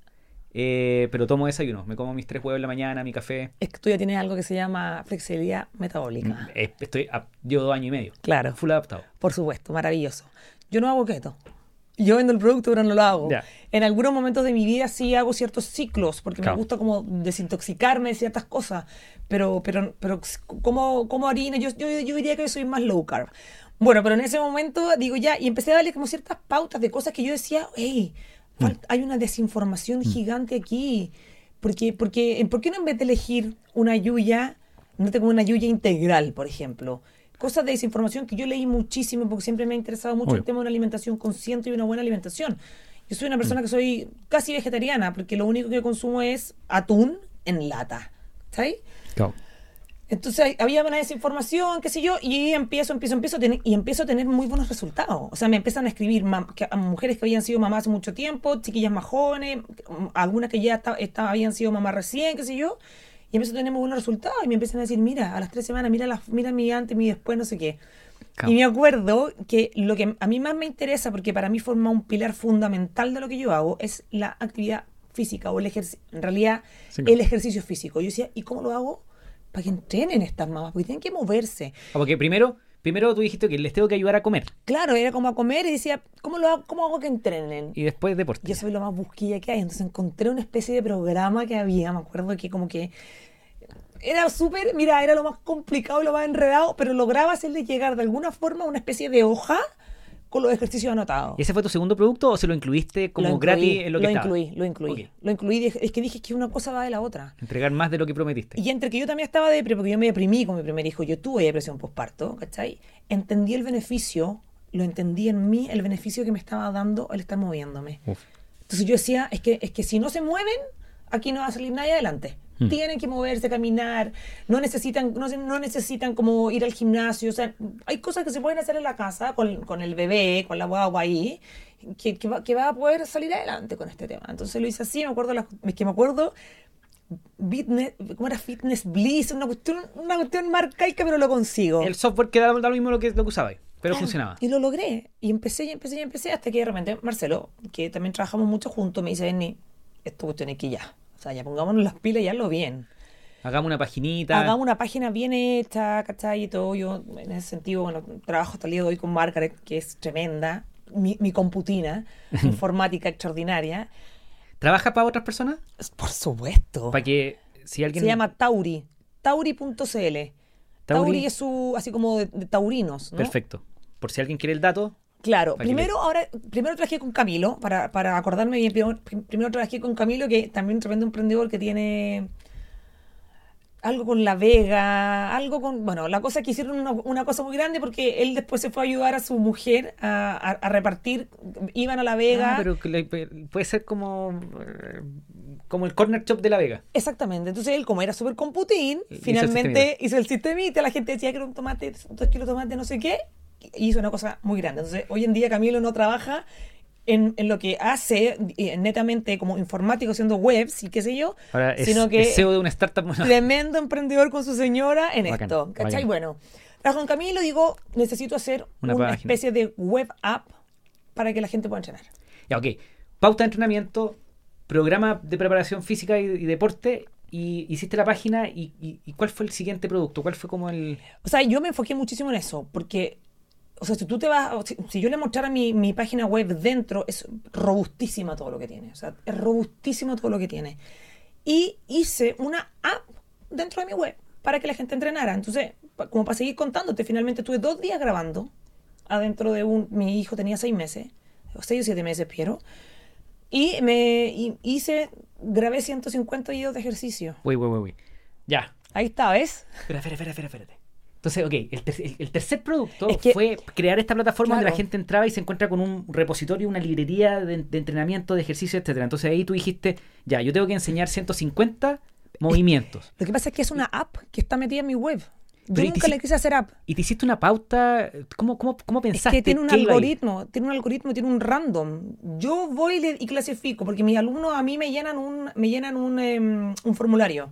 eh, pero tomo desayuno. Me como mis tres huevos en la mañana, mi café. Es que tú ya tienes algo que se llama flexibilidad metabólica. Eh, Estoy, a- llevo dos años y medio. Claro, Full adaptado. por supuesto, maravilloso. Yo no hago keto. Yo vendo el producto, pero no lo hago. En algunos momentos de mi vida sí hago ciertos ciclos, porque Claro. me gusta como desintoxicarme de ciertas cosas. Pero, pero, pero como, como harina, yo, yo, yo diría que soy más low carb. Bueno, pero en ese momento digo ya, y empecé a darle como ciertas pautas de cosas que yo decía, hey, fal- hay una desinformación gigante aquí. Porque, porque, ¿Por qué no en vez de elegir una yuya, no tengo una yuya integral, por ejemplo? Cosas de desinformación que yo leí muchísimo porque siempre me ha interesado mucho Obvio. el tema de una alimentación consciente y una buena alimentación. Yo soy una persona que soy casi vegetariana porque lo único que consumo es atún en lata. ¿Sabes? Entonces había una desinformación, qué sé yo, y empiezo, empiezo, empiezo a tener, y empiezo a tener muy buenos resultados. O sea, me empiezan a escribir mam- que- a mujeres que habían sido mamás hace mucho tiempo, chiquillas más jóvenes, algunas que ya esta- habían sido mamás recién, qué sé yo, y empiezo a tener muy buenos resultados. Y me empiezan a decir, mira, a las tres semanas, mira, las, mira mi antes, mi después, no sé qué. Claro. Y me acuerdo que lo que a mí más me interesa, porque para mí forma un pilar fundamental de lo que yo hago, es la actividad física o el ejercicio, en realidad Sí. el ejercicio físico. Yo decía, ¿y cómo lo hago? Para que entrenen estas mamás, porque tienen que moverse. Ah, Porque primero, primero tú dijiste que les tengo que ayudar a comer Claro, era como a comer y decía, ¿cómo, lo hago, cómo hago que entrenen? y después deporte. Yo soy lo más busquilla que hay, entonces encontré una especie de programa que había, me acuerdo que como que era súper, mira, era lo más complicado y lo más enredado, pero lograba hacerle llegar de alguna forma una especie de hoja con los ejercicios anotados. ¿Y ese fue tu segundo producto o se lo incluiste como Lo incluí, gratis en lo que estaba? incluí, lo incluí, lo incluí, es que dije que una cosa va de la otra. Entregar más de lo que prometiste. Y entre que yo también estaba depre, porque yo me deprimí con mi primer hijo, yo tuve depresión postparto, ¿cachai? Entendí el beneficio, lo entendí en mí, el beneficio que me estaba dando el estar moviéndome. Uf. Entonces yo decía, es que, es que si no se mueven, aquí no va a salir nadie adelante. Hmm. Tienen que moverse, caminar, no necesitan, no, no necesitan como ir al gimnasio, o sea, hay cosas que se pueden hacer en la casa con, con el bebé, con la guagua ahí, que, que va, que va a poder salir adelante con este tema. Entonces lo hice así, me acuerdo, las- es que me acuerdo, fitness, ¿cómo era? Fitness Bliss, una cuestión, una cuestión más arcaica, pero lo consigo. El software que da, da lo mismo lo que, lo que usabas, pero Claro, funcionaba. Y lo logré. Y empecé y empecé y empecé hasta que de repente Marcelo, que también trabajamos mucho juntos, me dice, Benny, esto cuestión es que ya. O sea, ya pongámonos las pilas y hazlo bien. Hagamos una paginita. Hagamos una página bien hecha, ¿cachai? Y todo. Yo, en ese sentido, bueno, trabajo hasta el día de hoy con Margaret, que es tremenda. Mi, mi computina, informática extraordinaria. ¿Trabajas para otras personas? Por supuesto. Para que si alguien... Se llama Tauri. Tauri.cl. Tauri, Tauri. es su, así como de, de taurinos, ¿no? Perfecto. Por si alguien quiere el dato, Claro, primero ahora primero trabajé con Camilo, para, para acordarme bien, primero, prim- primero trabajé con Camilo, que también es un tremendo emprendedor que tiene algo con La Vega, algo con... Bueno, la cosa es que hicieron una, una cosa muy grande porque él después se fue a ayudar a su mujer a, a- a repartir, iban a La Vega. Ah, pero puede ser como, eh, como el corner shop de La Vega. Exactamente, entonces él como era súper computín, Hizo el finalmente hizo el sistemita, la gente decía que era un tomate, dos kilos de tomate, no sé qué, hizo una cosa muy grande. Entonces hoy en día Camilo no trabaja en, en lo que hace eh, netamente como informático haciendo webs y qué sé yo, Ahora es, sino que es CEO de una startup. bueno, tremendo emprendedor con su señora en Bacán, esto, ¿cachai? bacán. Bueno, trabajo con Camilo, digo, necesito hacer Una una, especie de web app para que la gente pueda entrenar. Ya, ok. Pauta de entrenamiento, programa de preparación física y, y deporte. Y hiciste la página y, y- y ¿cuál fue el siguiente producto? ¿Cuál fue como el...? O sea, yo me enfoqué muchísimo en eso, porque, o sea, si tú te vas, si, si yo le mostrara mi, mi página web dentro, es robustísima todo lo que tiene, o sea, es robustísimo todo lo que tiene. Y hice una app dentro de mi web para que la gente entrenara. Entonces, como para seguir contándote, finalmente estuve dos días grabando adentro de un, mi hijo tenía seis meses, o seis o siete meses, Piero, y me y hice, grabé 150 videos de ejercicio. Uy, uy, uy, uy. Ya. Ahí está, ¿ves? Espera, espera, espera, espera, espérate. Entonces, ok, el, ter- el- el tercer producto Es que- fue crear esta plataforma donde la gente entraba y se encuentra con un repositorio, una librería de, de entrenamiento, de ejercicio, etcétera. Entonces ahí tú dijiste, ya, yo tengo que enseñar 150 movimientos. Lo que pasa es que es una app que está metida en mi web. Yo nunca le quise hacer app. ¿Y te hiciste una pauta? ¿Cómo, cómo, cómo Es pensaste? que tiene un algoritmo, tiene un algoritmo, tiene un random. Yo voy y clasifico, porque mis alumnos a mí me llenan un, me llenan un, em, un formulario,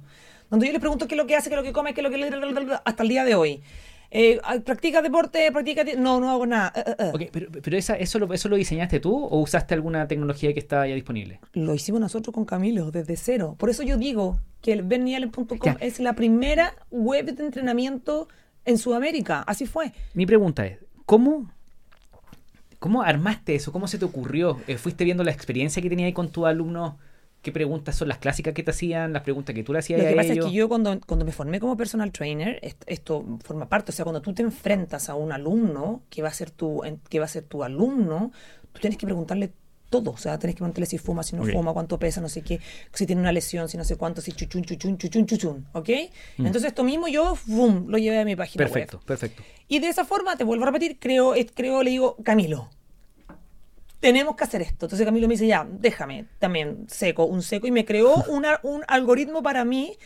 donde yo les pregunto qué es lo que hace, qué es lo que come, qué es lo que... hasta el día de hoy. Eh, ¿Practica deporte? ¿Practica...? ti- No, no hago nada. Ok, pero, pero esa, eso, lo, ¿eso lo diseñaste tú o usaste alguna tecnología que estaba ya disponible? Lo hicimos nosotros con Camilo, desde cero. Por eso yo digo que el bernialen.com Ya. es la primera web de entrenamiento en Sudamérica. Así fue. Mi pregunta es, ¿cómo, cómo armaste eso? ¿Cómo se te ocurrió? ¿Fuiste viendo la experiencia que tenías ahí con tus alumnos? ¿Qué preguntas son las clásicas que te hacían? ¿Las preguntas que tú le hacías Lo a que pasa ellos? es que yo cuando, cuando me formé como personal trainer, est- esto forma parte, o sea, cuando tú te enfrentas a un alumno que va a ser tu, que va a ser tu alumno, tú tienes que preguntarle todo, o sea, tienes que preguntarle si fuma, si no fuma, cuánto pesa, no sé qué, si tiene una lesión, si no sé cuánto, si chuchun, chuchun, chuchun, chuchun, ¿ok? Entonces esto mismo yo, boom, lo llevé a mi página web. Mm. Perfecto, perfecto. Y de esa forma, te vuelvo a repetir, creo, creo, le digo, Camilo, tenemos que hacer esto. Entonces Camilo me dice, ya, déjame, también seco, un seco, y me creó una- un algoritmo para mí,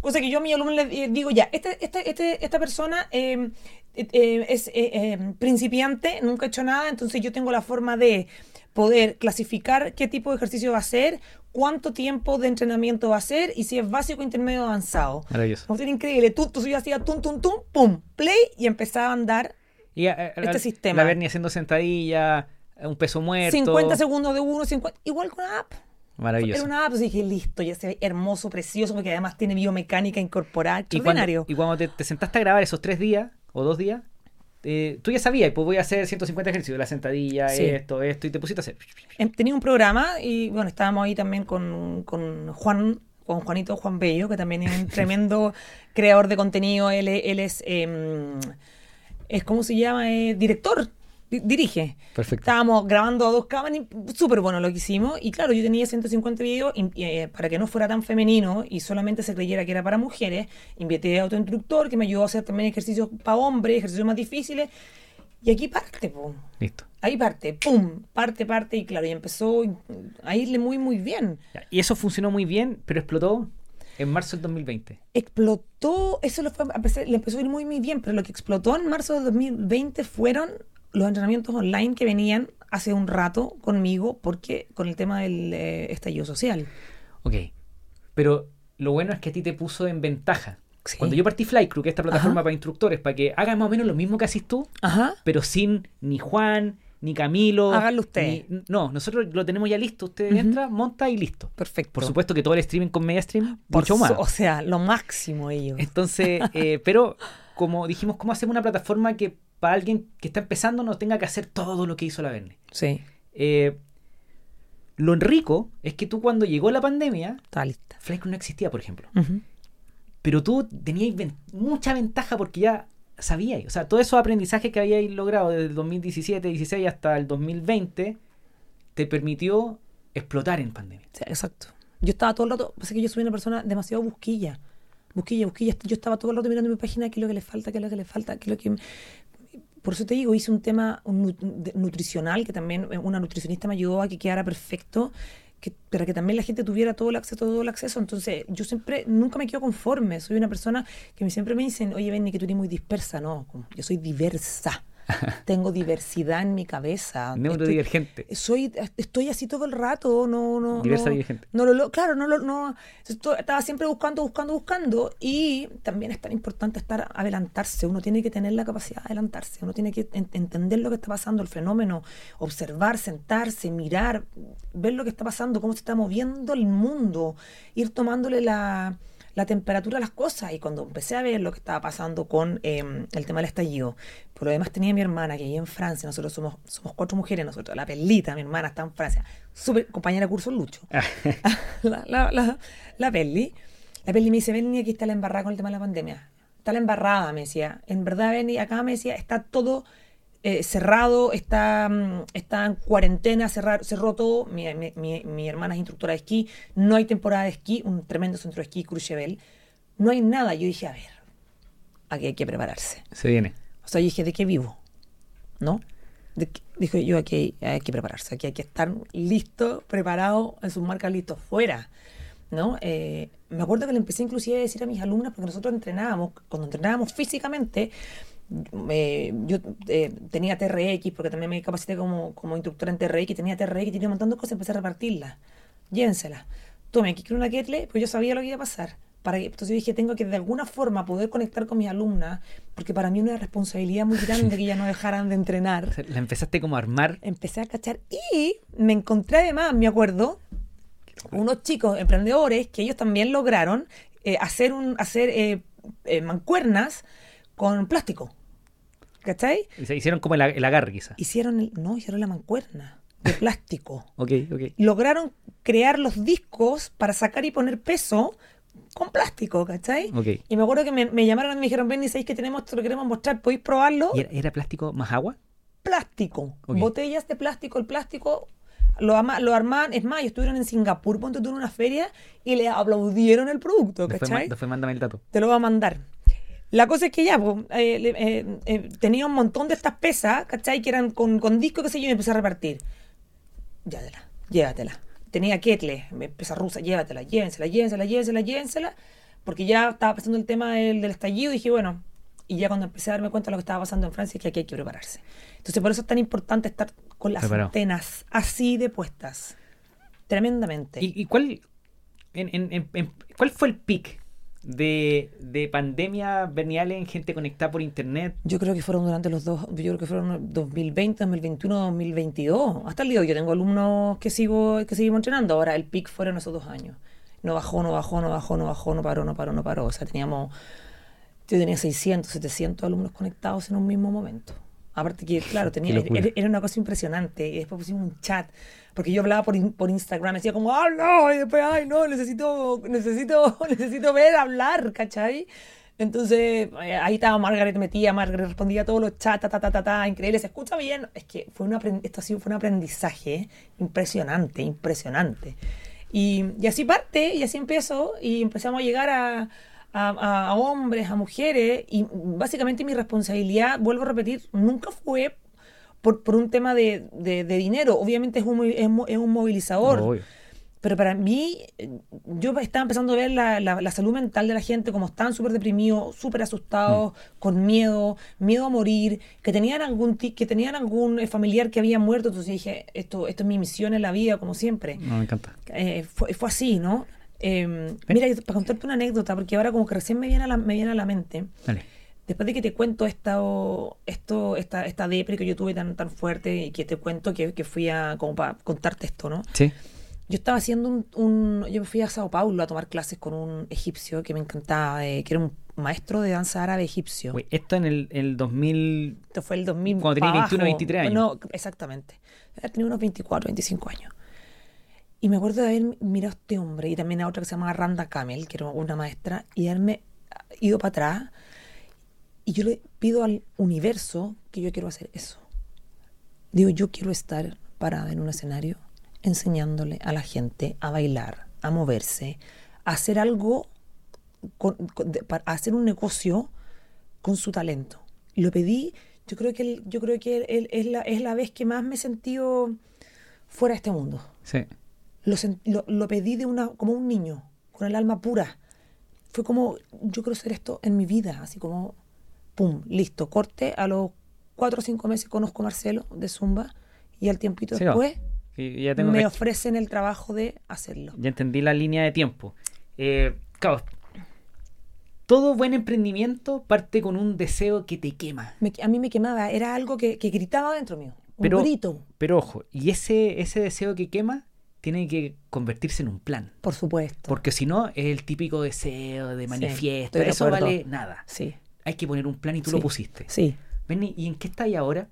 cosa que yo a mi alumno le eh, digo, ya, este, este, este- esta persona eh, eh, eh, es eh, eh, principiante, nunca ha hecho nada, entonces yo tengo la forma de poder clasificar qué tipo de ejercicio va a hacer, cuánto tiempo de entrenamiento va a hacer y si es básico, intermedio o avanzado. Maravilloso. Como era increíble. Tú, tú yo hacía tum, tum, tum, pum, play y empezaba a andar Y, eh, eh, la- Este sistema. La Bernie haciendo sentadilla, un peso muerto. 50 segundos de uno, 50, igual con una app. Maravilloso. Era una app, entonces dije, listo, ya se ve hermoso, precioso, porque además tiene biomecánica incorporada, y cuando, y cuando te, te sentaste a grabar esos tres días o dos días, eh, tú ya sabías, pues voy a hacer 150 ejercicios, la sentadilla, Sí. esto, esto, y te pusiste a hacer. Em, Tenía un programa y bueno, estábamos ahí también con, con Juan, con Juanito Juan Bello, que también es un tremendo creador de contenido. Él, es- él es, em, es, ¿cómo se llama? Eh, director, di- dirige. Perfecto. Estábamos grabando a dos cámaras, y súper bueno lo que hicimos. Y claro, yo tenía 150 videos y, eh, para que no fuera tan femenino y solamente se creyera que era para mujeres. Invité a otro instructor que me ayudó a hacer también ejercicios para hombres, ejercicios más difíciles. Y aquí parte, po. Listo. Ahí parte, pum, parte, parte. Y claro, y empezó a irle muy, muy bien. Y eso funcionó muy bien, pero explotó en marzo del 2020. Explotó, eso le, fue, a pesar- le empezó a ir muy, muy bien, pero lo que explotó en marzo de 2020 fueron los entrenamientos online que venían hace un rato conmigo porque con el tema del eh, estallido social. Ok. Pero lo bueno es que a ti te puso en ventaja. Sí. Cuando yo partí Flycrew, que es esta plataforma Ajá. para instructores, para que hagan más o menos lo mismo que haces tú, Ajá. pero sin ni Juan, ni Camilo. Háganlo ustedes. ni- no, nosotros lo tenemos ya listo. Usted Ujú. entra, monta y listo. Perfecto. Por supuesto que todo el streaming con media stream, Por mucho más. O sea, lo máximo ellos. Entonces, eh, pero como dijimos, ¿cómo hacemos una plataforma que para alguien que está empezando no tenga que hacer todo lo que hizo la Verne? Sí, Eh, lo rico es que tú cuando llegó la pandemia, lista. Flycrew no existía, por ejemplo. Pero tú tenías ven- mucha ventaja porque ya sabíais. O sea, todos esos aprendizajes que habíais logrado desde el 2017, 16 hasta el 2020 te permitió explotar en pandemia. Sí, exacto. Yo estaba todo el rato, pasa que yo soy una persona demasiado busquilla. Busquilla, busquilla. Yo estaba todo el rato mirando mi página, qué es lo que le falta, qué es lo que le falta, qué es lo que... Por eso te digo, hice un tema nutricional, que también eh, una nutricionista me ayudó a que quedara perfecto, para que también la gente tuviera todo el acceso, todo el acceso. Entonces, yo siempre, nunca me quedo conforme. Soy una persona que me, siempre me dicen, oye, Benny, que tú eres muy dispersa. No, yo soy diversa. Tengo diversidad en mi cabeza. Estoy- Neurodivergente. soy estoy así todo el rato no no Diversa no, divergente. no lo, lo- claro no lo no estaba siempre buscando buscando buscando y también es tan importante estar adelantarse uno tiene que tener la capacidad de adelantarse uno tiene que en- entender lo que está pasando el fenómeno observar sentarse mirar ver lo que está pasando cómo se está moviendo el mundo ir tomándole la la temperatura las cosas. Y cuando empecé a ver lo que estaba pasando con eh, el tema del estallido, por lo demás tenía a mi hermana que vive en Francia, nosotros somos, somos cuatro mujeres, nosotros, la Perlita, mi hermana está en Francia, súper compañera de curso Lucho, la, la, la, la Perli, la Perli me dice, ven aquí está la embarrada con el tema de la pandemia, está la embarrada, me decía, en verdad Benny, acá me decía, está todo eh, cerrado, está, mm, está en cuarentena, cerrar, cerró todo. Mi, mi- hermana es instructora de esquí, no hay temporada de esquí, un tremendo centro de esquí, Courchevel. No hay nada. Yo dije, a ver, aquí hay que prepararse. Se viene. O sea, yo dije, ¿de qué vivo? ¿No? De Dije yo, aquí hay que prepararse, aquí hay que estar listo, preparado, en sus marcas listos, fuera. ¿no? Eh, me acuerdo que le empecé inclusive a decir a mis alumnas, porque nosotros entrenábamos, cuando entrenábamos físicamente, eh, yo eh, tenía TRX, porque también me capacité como, como instructora en TRX, tenía TRX y tenía un montón de cosas, empecé a repartirlas. Llévenselas. Tome, aquí quiero una kettle, pues yo sabía lo que iba a pasar. Para que, entonces dije, tengo que de alguna forma poder conectar con mis alumnas, porque para mí una responsabilidad muy grande que ya no dejaran de entrenar. La empezaste como a armar. Empecé a cachar y me encontré además, me acuerdo, unos chicos emprendedores que ellos también lograron eh, hacer, un, hacer eh, eh, mancuernas con plástico. ¿Cachai? Y se hicieron como el, el agarre, quizá. Hicieron, el, no, hicieron la mancuerna de plástico. Ok, ok. Lograron crear los discos para sacar y poner peso con plástico, ¿cachai? Ok. Y me acuerdo que me, me llamaron y me dijeron, ven, ¿sabéis que tenemos esto? Lo queremos mostrar, ¿podéis probarlo? ¿Y era, era plástico más agua? Plástico. Botellas de plástico. El plástico lo, ama- lo armaban. Es más, estuvieron en Singapur, ponte tú en una feria y le aplaudieron el producto, Después, ¿cachai? ma- después mándame el dato. te lo va a mandar. La cosa es que ya, pues, eh, eh, eh, tenía un montón de estas pesas, ¿cachai? Que eran con, con disco, qué sé yo, y me empecé a repartir. Llévatela, llévatela. Tenía Ketle, pesa rusa, llévatela, llévensela, llévensela, llévensela, llévensela. Porque ya estaba pasando el tema del, del estallido y dije, bueno, y ya cuando empecé a darme cuenta de lo que estaba pasando en Francia, es que aquí hay que prepararse. Entonces, por eso es tan importante estar con las Preparado. antenas así de puestas. Tremendamente. ¿Y, y cuál, en, en- en- en- cuál fue el pic de, de pandemia Bernial en gente conectada por internet? Yo creo que fueron durante los dos, yo creo que fueron 2020, 2021, 2022. Hasta el día de hoy yo tengo alumnos que sigo que seguimos entrenando. Ahora el pic fueron esos dos años. No bajó, no bajó, no bajó, no bajó, no paró, no paró, no paró. O sea, teníamos, yo tenía 600, 700 alumnos conectados en un mismo momento. Aparte que, claro, tenía, era, una cosa impresionante. Y después pusimos un chat. Porque yo hablaba por, in- por Instagram, decía como, ¡ah, no! Y después, ¡ay, no! Necesito, necesito, necesito ver, hablar, ¿cachai? Entonces, eh, ahí estaba Margaret metía, Margaret respondía a todos los chats, ta, ta, ta, ta, ta, increíble, se escucha bien. Es que fue un esto ha sido, fue un aprendizaje impresionante, impresionante. Y, y así parte, y así empezó, y empezamos a llegar a, a, hombres, a mujeres, y básicamente mi responsabilidad, vuelvo a repetir, nunca fue por, por un tema de, de- de dinero, obviamente es un, es, es un movilizador. Obvio. Pero para mí, yo estaba empezando a ver la, la- la salud mental de la gente como están súper deprimidos, súper asustados, con miedo, miedo a morir, que tenían algún que tenían algún eh, familiar que había muerto. Entonces dije, esto, esto es mi misión en la vida, como siempre. No, me encanta. Eh, fue, fue así, ¿no? Eh, mira, yo- para contarte una anécdota, porque ahora como que recién me viene a la, me viene a la mente. Dale. Después de que te cuento esta, esto, esta, esta depre que yo tuve tan, tan fuerte y que te cuento que, que fui a, como para contarte esto, ¿no? Sí. Yo estaba haciendo un, un- Yo me fui a Sao Paulo a tomar clases con un egipcio que me encantaba, eh, que era un maestro de danza árabe egipcio. Güey, esto en el, el 2000. Esto fue el 2000. Cuando tenía pa' 21, abajo. 23 años. No, exactamente. Tenía unos 24, 25 años. Y me acuerdo de haber mirado a este hombre y también a otra que se llamaba Randa Kamel, que era una maestra, y haberme ido para atrás. Y yo le pido al universo que yo quiero hacer eso. Digo, yo quiero estar parada en un escenario enseñándole a la gente a bailar, a moverse, a hacer algo, con- con- de- para hacer un negocio con su talento. Lo pedí, yo creo que, el- yo creo que el- el- es, la, es la vez que más me he sentido fuera de este mundo. Sí. Lo, lo, lo pedí de una, como un niño, con el alma pura. Fue como, yo quiero hacer esto en mi vida, así como, pum, listo, corte. A los cuatro o cinco meses conozco a Marcelo de Zumba y al tiempito Sí, después Y ya tengo me que- ofrecen el trabajo de hacerlo. Ya entendí la línea de tiempo. Eh, claro, todo buen emprendimiento parte con un deseo que te quema. Me- a mí me quemaba, era algo que, que gritaba dentro mío, un Pero, grito, pero ojo, y ese, ese deseo que quema tiene que convertirse en un plan. por supuesto. Porque si no, es el típico deseo de manifiesto. de Eso vale nada. Sí, Hay que poner un plan y tú Sí. lo pusiste. sí. Benny, ¿y en qué estás ahora?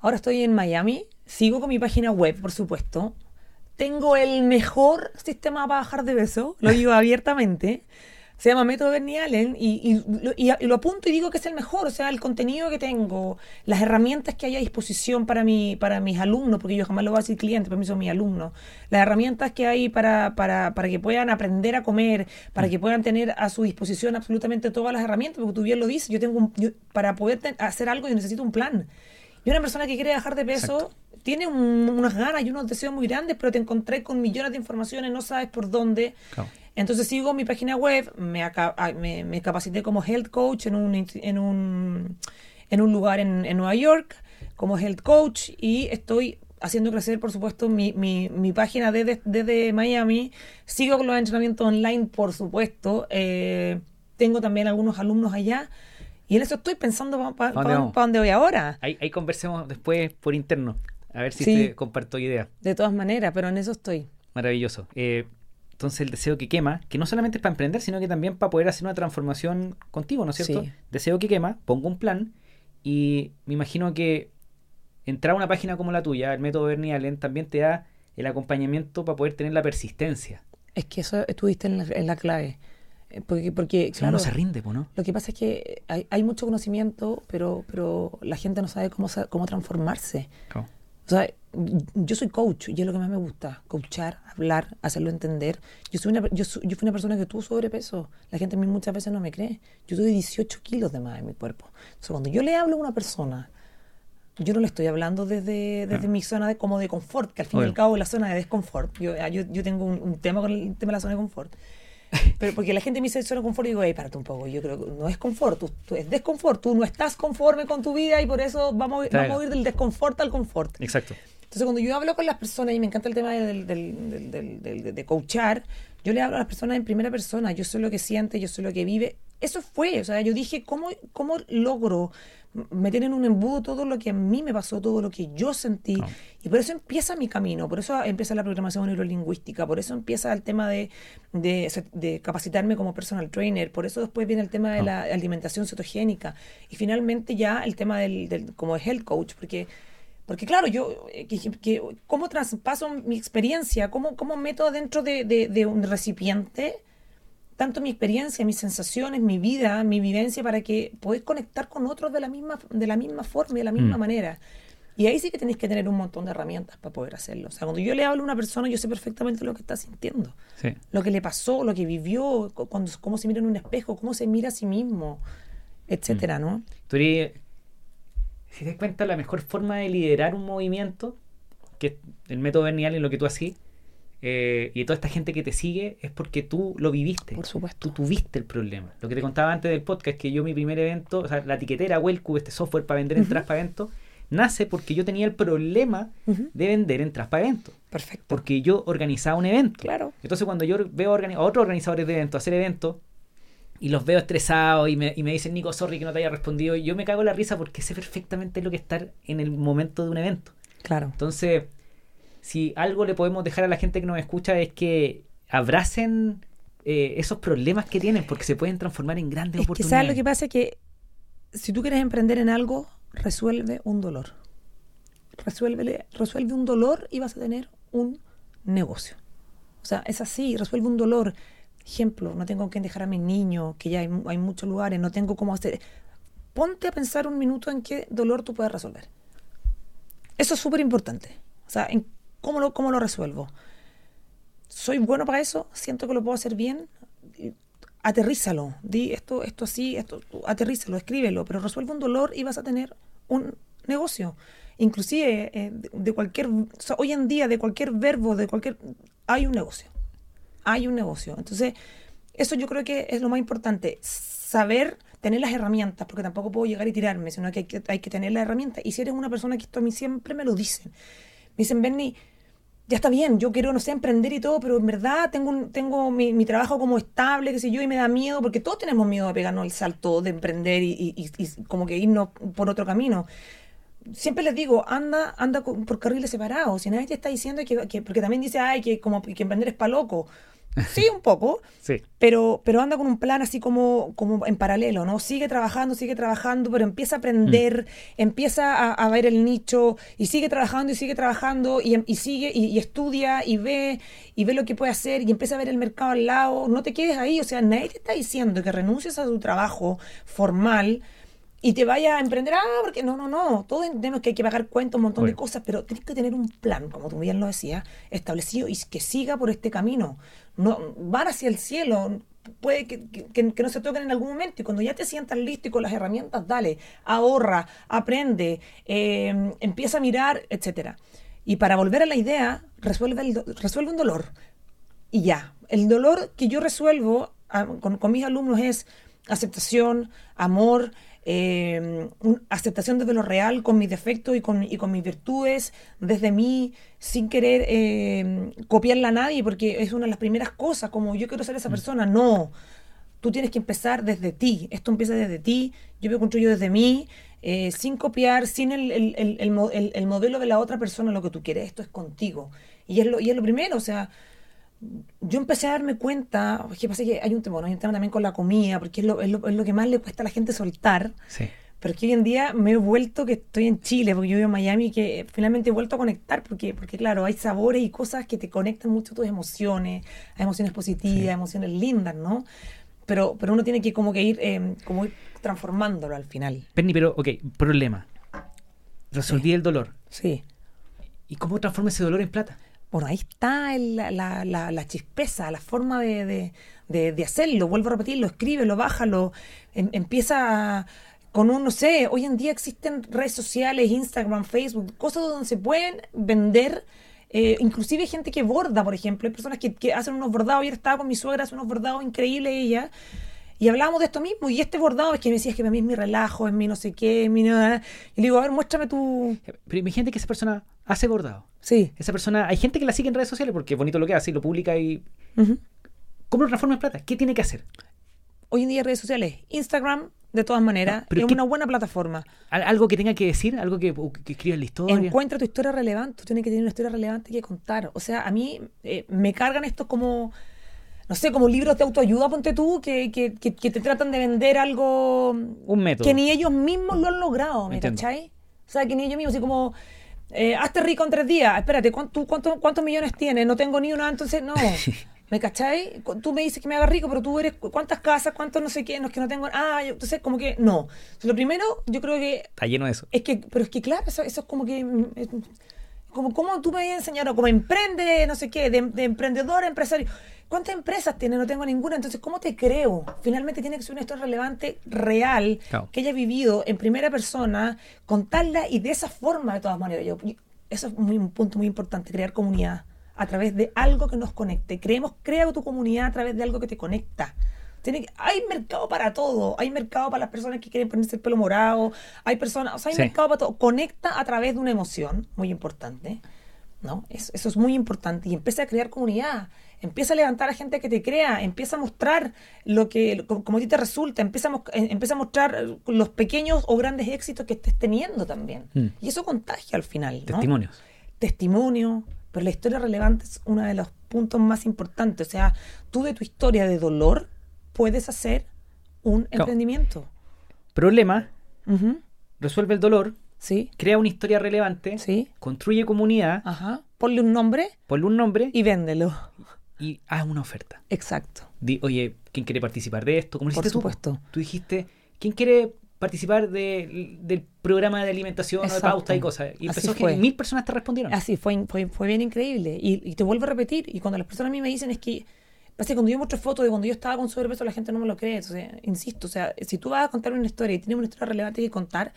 Ahora estoy en Miami, sigo con mi página web, por supuesto. Tengo el mejor sistema para bajar de peso, lo digo abiertamente. Se llama Método Bernie Allen y, y lo- y- y lo apunto y digo que es el mejor. O sea, el contenido que tengo, las herramientas que hay a disposición para, mi, para mis alumnos, porque yo jamás lo voy a decir cliente, para mí son mis alumnos. Las herramientas que hay para, para, para que puedan aprender a comer, para que puedan tener a su disposición absolutamente todas las herramientas, porque tú bien lo dices, yo tengo un- yo- para poder ten- hacer algo yo necesito un plan. Y una persona que quiere bajar de peso tienes un- unas ganas y unos deseos muy grandes, pero te encontré con millones de informaciones, no sabes por dónde. Claro. Entonces sigo mi página web, me, aca- me, me capacité como health coach en un, en un, en un lugar en, en Nueva York como health coach y estoy haciendo crecer, por supuesto, mi, mi, mi página desde, desde Miami. Sigo con los entrenamientos online, por supuesto. Eh, tengo también algunos alumnos allá y en eso estoy pensando para ¿Pa' dónde voy ahora. Ahí, ahí conversemos después por interno. A ver si Sí. te comparto idea. De todas maneras, pero en eso estoy. Maravilloso. Eh, entonces el deseo que quema, que no solamente es para emprender, sino que también para poder hacer una transformación contigo, ¿no es cierto? Sí. Deseo que quema, pongo un plan y me imagino que entrar a una página como la tuya, el método Bernie Allen, también te da el acompañamiento para poder tener la persistencia. Es que eso estuviste en la, en la clave. Eh, Porque, porque Si uno claro, no se rinde, ¿no? Lo que pasa es que hay, hay mucho conocimiento, pero, pero la gente no sabe cómo, cómo transformarse. Claro. O sea, yo soy coach y es lo que más me gusta, coachar, hablar, hacerlo entender. Yo, soy una, yo, yo fui una persona que tuvo sobrepeso. La gente a mí muchas veces no me cree. Yo tuve 18 kilos de más en mi cuerpo. Entonces, cuando yo le hablo a una persona, yo no le estoy hablando desde, desde Ah. mi zona de, como de confort, que al fin y Obvio. al cabo es la zona de desconfort. Yo, ah, yo, yo tengo un, un tema con el tema de la zona de confort. Pero porque la gente me dice zona de confort y digo, hey, párate un poco. Yo creo que no es confort, tú, tú- es desconfort. Tú no estás conforme con tu vida y por eso vamos, Claro. vamos a ir del desconfort al confort. Exacto. Entonces, cuando yo hablo con las personas, y me encanta el tema del, del, del, de coachar, yo le hablo a las personas en primera persona, yo sé lo que siente, yo sé lo que vive. Eso fue, o sea, yo dije, ¿cómo, cómo logro meter en un embudo todo lo que a mí me pasó, todo lo que yo sentí? Y por eso empieza mi camino, por eso empieza la programación neurolingüística, por eso empieza el tema de, de, de capacitarme como personal trainer, por eso después viene el tema de la alimentación cetogénica y finalmente ya el tema del, del como health coach, porque porque claro, yo, eh, que, que- ¿cómo traspaso mi experiencia? ¿Cómo, cómo meto dentro de, de- de un recipiente tanto mi experiencia, mis sensaciones, mi vida, mi vivencia, para que podáis conectar con otros de la misma, de la misma forma y de la misma Mm. manera? Y ahí sí que tenéis que tener un montón de herramientas para poder hacerlo. O sea, cuando yo le hablo a una persona, yo sé perfectamente lo que está sintiendo, Sí. lo que le pasó, lo que vivió, cu- cuando, cómo se mira en un espejo, cómo se mira a sí mismo, etcétera, ¿no? Tú eres, si te das cuenta, la mejor forma de liderar un movimiento, que es el método Bernie Allen, lo que tú hacís, eh, y toda esta gente que te sigue, es porque tú lo viviste. Por supuesto. Tú tuviste el problema. Lo que te contaba antes del podcast, que yo mi primer evento, o sea, la etiquetera Wellcube, este software para vender entradas para eventos, nace porque yo tenía el problema de vender entradas para eventos. Perfecto. Porque yo organizaba un evento. Claro. Entonces cuando yo veo organi- a otros organizadores de eventos hacer eventos y los veo estresados y me, y me dicen, Nico, sorry que no te haya respondido, y yo me cago en la risa porque sé perfectamente lo que es estar en el momento de un evento. Claro. Entonces, si algo le podemos dejar a la gente que nos escucha es que abracen eh, esos problemas que tienen porque se pueden transformar en grandes Es que oportunidades. sabes lo que pasa que si tú quieres emprender en algo, resuelve un dolor. Resuelve, resuelve un dolor y vas a tener un negocio. O sea, es así, resuelve un dolor. Ejemplo, no tengo que dejar a mis niños, que ya hay, mu- hay muchos lugares, no tengo cómo hacer. Ponte a pensar un minuto en qué dolor tú puedes resolver. Eso es súper importante. O sea, en cómo lo, cómo lo resuelvo. ¿Soy bueno para eso? ¿Siento que lo puedo hacer bien? Aterrízalo. Di esto, esto así, esto, aterrízalo, escríbelo, pero resuelve un dolor y vas a tener un negocio. Inclusive eh, de, cualquier, hoy en día de cualquier verbo, de cualquier, hay un negocio. Hay un negocio. Entonces, eso yo creo que es lo más importante. Saber tener las herramientas, porque tampoco puedo llegar y tirarme, sino que hay que, tener las herramientas. Y si eres una persona que esto a mí siempre me lo dicen. Me dicen, Bernie, ya está bien, yo quiero, no sé, emprender y todo, pero en verdad tengo, un- tengo mi, trabajo como estable, qué sé yo, y me da miedo, porque todos tenemos miedo de pegarnos el salto de emprender y, como que irnos por otro camino. Siempre les digo, anda, anda por carriles separados. Si nadie te está diciendo que, que- porque también dice, ay, que como emprender es pa' loco. Sí, un poco, Sí. pero, pero anda con un plan así como, como en paralelo, ¿no? Sigue trabajando, sigue trabajando, pero empieza a aprender, empieza a, a ver el nicho y sigue trabajando y sigue trabajando y, y sigue y, y estudia y ve y ve lo que puede hacer y empieza a ver el mercado al lado. No te quedes ahí, o sea, nadie te está diciendo que renuncies a tu trabajo formal y te vayas a emprender, ah, porque no, no, no, todos entendemos que hay que pagar cuentas, un montón de cosas, pero tienes que tener un plan, como tú bien lo decías, establecido y que siga por este camino. No, van hacia el cielo, puede que, que- no se toquen en algún momento. Y cuando ya te sientas listo y con las herramientas, dale, ahorra, aprende, eh, empieza a mirar, etcétera. Y para volver a la idea, resuelve, el resuelve un dolor. Y ya. El dolor que yo resuelvo ah, con mis alumnos es aceptación, amor, eh, aceptación desde lo real, con mis defectos y con, y con mis virtudes, desde mí, sin querer eh, copiarla a nadie, porque es una de las primeras cosas, como yo quiero ser esa persona. No. Tú tienes que empezar desde ti. Esto empieza desde ti. Yo me construyo desde mí, eh, sin copiar, sin el, el- el- el modelo de la otra persona, lo que tú quieres. Esto es contigo. Y es lo, y es lo primero. O sea, yo empecé a darme cuenta, es que pasa que hay un tema, bueno, hay un tema también con la comida, porque es lo, es lo- es lo que más le cuesta a la gente soltar. Sí. Pero es que hoy en día me he vuelto que estoy en Chile, porque yo vivo en Miami, que finalmente he vuelto a conectar, porque, porque claro, hay sabores y cosas que te conectan mucho a tus emociones, a emociones positivas, Sí. emociones lindas, ¿no? Pero, pero uno tiene que como que ir, eh, como ir transformándolo al final. Penny, pero, ok, problema. Resolví el dolor. Sí. ¿Y cómo transforma ese dolor en plata? Bueno, ahí está la, la, la- chispeza, la forma de, hacerlo. Vuelvo a repetirlo, escríbelo, bájalo. em- empieza a- con un, no sé, hoy en día existen redes sociales, Instagram, Facebook, cosas donde se pueden vender. eh, inclusive hay gente que borda, por ejemplo. Hay personas que, hacen unos bordados. Ayer estaba con mi suegra, hace unos bordados increíbles ella. Y hablábamos de esto mismo. Y este bordado es que me decía es que para mí es mi relajo, es mi no sé qué, es mi nada. Y le digo, a ver, muéstrame tu... Pero imagínate que esa persona hace bordado. Sí. Esa persona, hay gente que la sigue en redes sociales porque es bonito lo que hace y lo publica y... Ujú. ¿Cómo lo transforma en plata? ¿Qué tiene que hacer? hoy en día redes sociales, Instagram, de todas maneras, pero es ¿qué- una buena plataforma. ¿Al- ¿Algo que tenga que decir? ¿Algo que, escriba en la historia? Encuentra tu historia relevante, tú tienes que tener una historia relevante que contar. O sea, a mí eh, me cargan estos como, no sé, como libros de autoayuda, ponte tú, que, que, que- que te tratan de vender algo Un método. que ni ellos mismos lo han logrado, ¿me Entiendo. cachai? O sea, que ni ellos mismos, así como, eh, hazte rico en tres días, espérate, ¿cuánto, cuánto- cuántos millones tienes? No tengo ni una, entonces no. ¿Me cachai? Cu- Tú me dices que me haga rico, pero tú eres cuántas casas, cuántos no sé qué, no es que no tengo. Ah, yo- entonces como que no. Entonces, lo primero, yo creo que Está lleno de eso. es que, pero es que claro, eso, eso es como que mm, es- como cómo tú me habías enseñado, como emprende, no sé qué, de, de emprendedor empresario. ¿Cuántas empresas tiene? No tengo ninguna. Entonces, ¿cómo te creo? Finalmente tiene que ser una historia relevante, real, Claro. que haya vivido en primera persona, contarla y de esa forma, de todas maneras. Yo- eso es muy, un punto muy importante, crear comunidad a través de algo que nos conecte. Creemos, crea tu comunidad a través de algo que te conecta. Tiene que- hay mercado para todo. Hay mercado para las personas que quieren ponerse el pelo morado. Hay personas, o sea, hay Sí. mercado para todo. Conecta a través de una emoción, muy importante. ¿no? Eso, eso es muy importante. Y empieza a crear comunidad. Empieza a levantar a gente que te crea. Empieza a mostrar lo que, lo- como a ti te resulta. Empieza a, eh, empieza a mostrar los pequeños o grandes éxitos que estés teniendo también. Mm. Y eso contagia al final. ¿no? Testimonios. testimonio, pero la historia relevante es uno de los puntos más importantes. O sea, tú de tu historia de dolor puedes hacer un Claro. emprendimiento. Problema, resuelve el dolor, Sí, crea una historia relevante, sí. construye comunidad, Ajá. Ponle un nombre ponle un nombre y véndelo. y haz una oferta. Exacto. Di, oye, ¿quién quiere participar de esto? Como Por tú, supuesto. Tú dijiste, ¿quién quiere participar de- del programa de alimentación o de pauta y cosas? Y empezó que mil personas te respondieron. Así, fue, fue, fue bien increíble. Y, y te vuelvo a repetir, y cuando las personas a mí me dicen es que, pasa que cuando yo muestro fotos de cuando yo estaba con sobrepeso, la gente no me lo cree. Entonces, insisto, o sea, si tú vas a contar una historia y tienes una historia relevante que contar,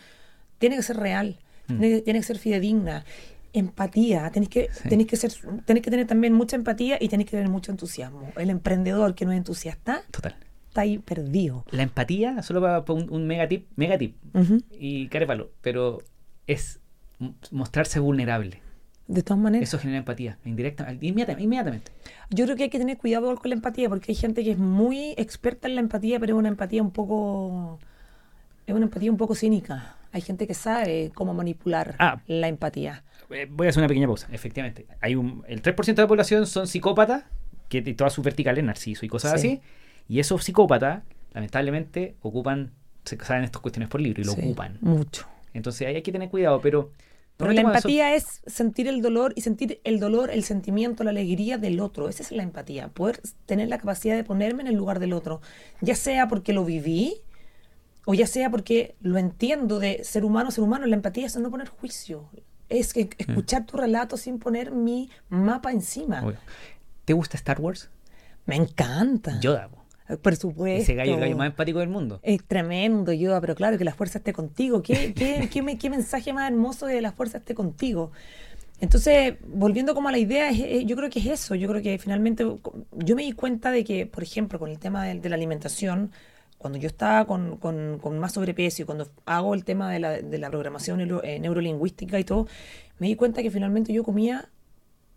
tiene que ser real, Mm. tiene, tiene que ser fidedigna. Empatía, tenés que, Sí. tenés que ser, tenés que tener también mucha empatía y tenés que tener mucho entusiasmo. El emprendedor que no es entusiasta Total. está ahí perdido. La empatía, solo para, para un, un mega tip, mega tip, Ujú. y carépalo, pero es mostrarse vulnerable. De todas maneras. Eso genera empatía, indirecta, inmediata- inmediatamente. Yo creo que hay que tener cuidado con la empatía, porque hay gente que es muy experta en la empatía, pero es una empatía un poco. Es una empatía un poco cínica. Hay gente que sabe cómo manipular Ah. la empatía. Eh, Voy a hacer una pequeña pausa. Efectivamente, hay un, el 3% de la población son psicópatas, que todas sus verticales, narciso y cosas Sí. así. Y esos psicópatas, lamentablemente, ocupan, se saben estas cuestiones por libro y lo Sí, ocupan. Mucho. Entonces ahí hay que tener cuidado, pero... Pero la eso- empatía es sentir el dolor y sentir el dolor, el sentimiento, la alegría del otro. Esa es la empatía. Poder tener la capacidad de ponerme en el lugar del otro. Ya sea porque lo viví o ya sea porque lo entiendo de ser humano a ser humano. La empatía es no poner juicio. Es que escuchar tu relato sin poner mi mapa encima. Obvio. ¿Te gusta Star Wars? Me encanta. Yoda. Po. Por supuesto. Ese gallo, el gallo más empático del mundo. Es tremendo, yo, pero claro, que la fuerza esté contigo. ¿Qué, qué, qué, qué mensaje más hermoso de la fuerza esté contigo? Entonces, volviendo como a la idea, yo creo que es eso. Yo creo que finalmente, yo me di cuenta de que, por ejemplo, con el tema de, la alimentación, cuando yo estaba con, con, con, más sobrepeso y cuando hago el tema de la, de la programación eh, neurolingüística y todo, me di cuenta que finalmente yo comía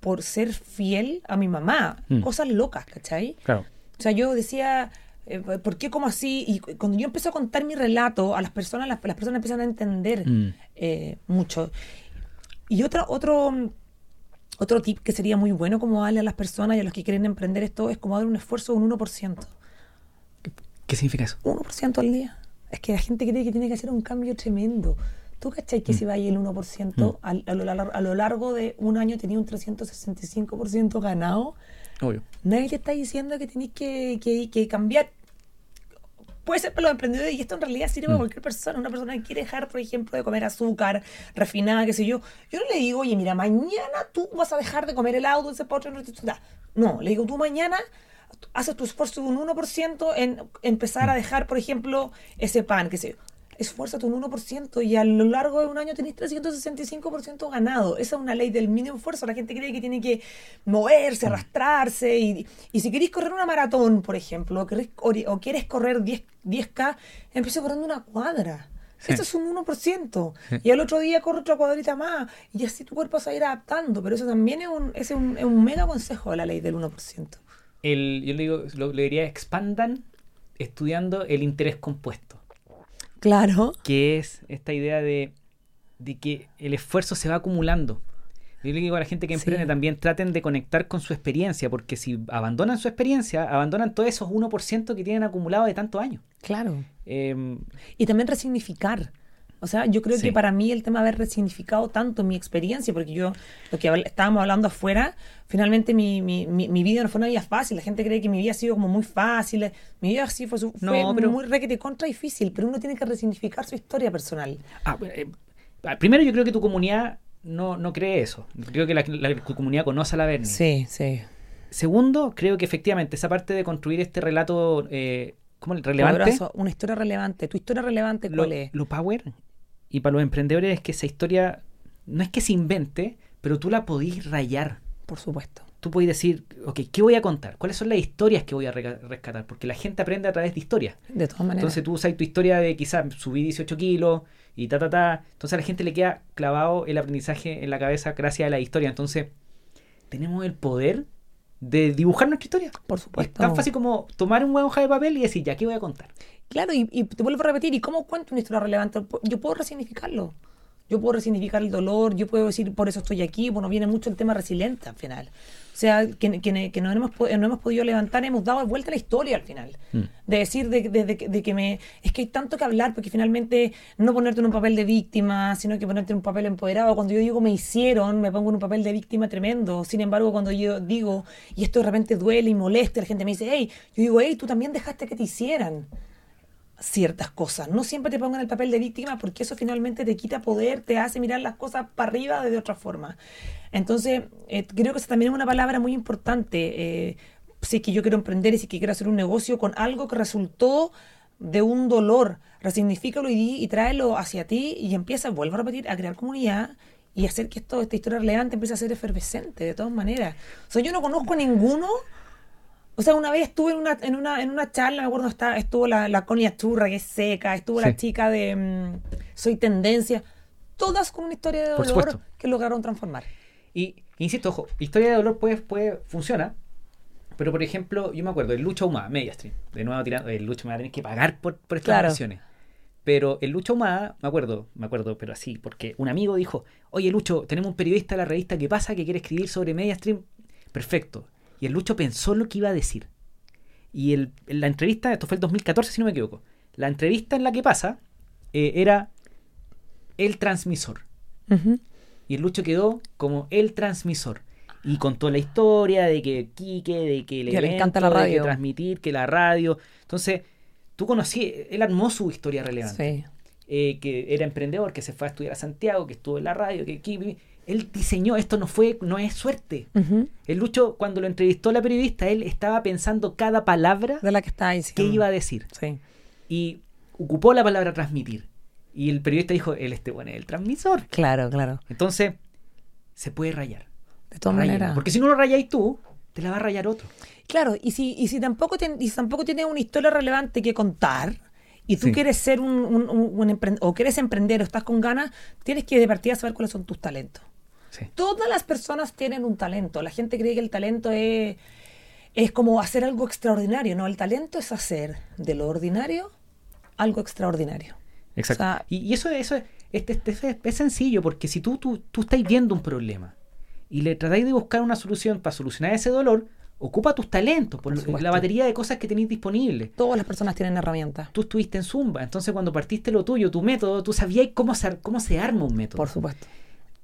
por ser fiel a mi mamá. Mm. Cosas locas, ¿cachai? Claro. O sea, yo decía, eh, ¿por qué como así? Y cuando yo empecé a contar mi relato a las personas, las, personas empiezan a entender mm. eh, mucho. Y otro, otro, otro tip que sería muy bueno como darle a las personas y a los que quieren emprender esto es como dar un esfuerzo de un 1%. ¿Qué significa eso? 1% al día. Es que la gente cree que tiene que hacer un cambio tremendo. ¿Tú cachai que mm. si va ahí el 1% mm. a, lo, a, lo, largo de un año tenía un 365% ganado? Obvio. Nadie te está diciendo que tenéis que, que, que cambiar puede ser para los emprendedores y esto en realidad sirve para mm. cualquier persona. Una persona que quiere dejar, por ejemplo, de comer azúcar refinada, qué sé yo. Yo no le digo, oye, mira, mañana tú vas a dejar de comer helado, dulce, postre, no, le digo, tú mañana haces tu esfuerzo de un 1% en empezar a mm. dejar, por ejemplo, ese pan, qué sé yo esfuérzate un 1% y a lo largo de un año tenés 365% ganado. Esa es una ley del mínimo esfuerzo. La gente cree que tiene que moverse, mm. arrastrarse. Y, y si queréis correr una maratón, por ejemplo, o, quieres correr 10, 10K, empieza corriendo una cuadra. Eso es un 1%. Y al otro día corre otra cuadrita más. Y así tu cuerpo se va a ir adaptando. Pero eso también es un, es un, es un mega consejo de la ley del 1%. El, yo le, digo, lo, le diría expandan estudiando el interés compuesto. Claro. Que es esta idea de, que el esfuerzo se va acumulando. Yo le digo a la gente que emprende también traten de conectar con su experiencia, porque si abandonan su experiencia, abandonan todos esos 1% que tienen acumulado de tantos años. Claro. Em, y también resignificar. O sea, yo creo que para mí el tema de haber resignificado tanto mi experiencia, porque yo, lo que estábamos hablando afuera, finalmente mi, mi, mi, vida no fue una vida fácil. La gente cree que mi vida ha sido como muy fácil. Mi vida sí fue, fue no, pero, muy requete contra difícil, pero uno tiene que resignificar su historia personal. Ah, eh, primero, yo creo que tu comunidad no, no cree eso. Creo que la, tu comunidad conoce a la Bernie. Sí, sí. Segundo, creo que efectivamente esa parte de construir este relato eh, ¿cómo, relevante. una historia relevante. ¿Tu historia relevante cuál lo, es? Lo power y para los emprendedores es que esa historia no es que se invente, pero tú la podís rayar. Por supuesto. Tú podés decir, ok, ¿qué voy a contar? ¿Cuáles son las historias que voy a rescatar? Porque la gente aprende a través de historias. De todas maneras. Entonces tú usas tu historia de quizás subí 18 kilos y ta, ta, ta. Entonces a la gente le queda clavado el aprendizaje en la cabeza gracias a la historia. Entonces tenemos el poder de dibujar nuestra historia. Por supuesto. Es tan fácil como tomar un buen hoja de papel y decir, ya, ¿qué voy a contar? Claro, y, te vuelvo a repetir, ¿y cómo cuento una historia relevante? Yo puedo resignificarlo. Yo puedo resignificar el dolor, yo puedo decir, por eso estoy aquí. Bueno, viene mucho el tema resiliente al final. O sea, que, que, que no, hemos, no hemos podido levantar, hemos dado vuelta a la historia al final. Mm. De decir de, de, que me... Es que hay tanto que hablar, porque finalmente no ponerte en un papel de víctima, sino que ponerte en un papel empoderado. Cuando yo digo me hicieron, me pongo en un papel de víctima tremendo. Sin embargo, cuando yo digo, y esto de repente duele y molesta, la gente me dice, hey, yo digo, hey, tú también dejaste que te hicieran ciertas cosas. No siempre te pongan el papel de víctima porque eso finalmente te quita poder, te hace mirar las cosas para arriba de otra forma. Entonces, eh, creo que esa también es una palabra muy importante. Eh, si es que yo quiero emprender y si es que quiero hacer un negocio con algo que resultó de un dolor, resignifícalo y, y tráelo hacia ti y empieza, vuelvo a repetir, a crear comunidad y hacer que esto, esta historia relevante empiece a ser efervescente de todas maneras. O sea, yo no conozco a ninguno o sea, una vez estuve en una, en una, en una charla, me acuerdo, está, estuvo la, la Connie Churra, que es seca, estuvo la chica de mm, Soy Tendencia, todas con una historia de dolor que lograron transformar. Y, insisto, ojo, historia de dolor puede, puede funciona, pero por ejemplo, yo me acuerdo, el Lucha Humada, Mediastream, de nuevo tirando, el Lucha me va a tener que pagar por, por estas claro. Pero el Lucho Humada, me acuerdo, me acuerdo, pero así, porque un amigo dijo, oye Lucho, tenemos un periodista de la revista que pasa que quiere escribir sobre Mediastream. Perfecto. Y el Lucho pensó lo que iba a decir. Y el, la entrevista, esto fue el 2014 si no me equivoco, la entrevista en la que pasa eh, era el transmisor. Y el Lucho quedó como el transmisor. Y contó la historia de que Quique, de que le, encanta la radio. transmitir, que la radio. Entonces, tú conocí, él armó su historia relevante. eh, que era emprendedor, que se fue a estudiar a Santiago, que estuvo en la radio, que aquí él diseñó, esto no fue, no es suerte. El Lucho, cuando lo entrevistó la periodista, él estaba pensando cada palabra de la que estaba que iba a decir. Sí. Y ocupó la palabra transmitir. Y el periodista dijo, él este bueno es el transmisor. Claro, claro. Entonces, se puede rayar. De todas maneras. Porque si no lo rayáis tú, te la va a rayar otro. Claro, y si, y si tampoco, y tampoco tienes una historia relevante que contar, y tú quieres ser un, un, o quieres emprender o estás con ganas, tienes que de partida saber cuáles son tus talentos. Todas las personas tienen un talento. La gente cree que el talento es, es como hacer algo extraordinario. No, el talento es hacer de lo ordinario algo extraordinario. Exacto. y, eso, eso es, este, este, es, sencillo, porque si tú, tú, tú estás viendo un problema y le tratáis de buscar una solución para solucionar ese dolor, ocupa tus talentos, por, la batería de cosas que tenéis disponibles. Todas las personas tienen herramientas. Tú estuviste en Zumba, entonces cuando partiste lo tuyo, tu método, tú sabías cómo se, cómo se arma un método. Por supuesto.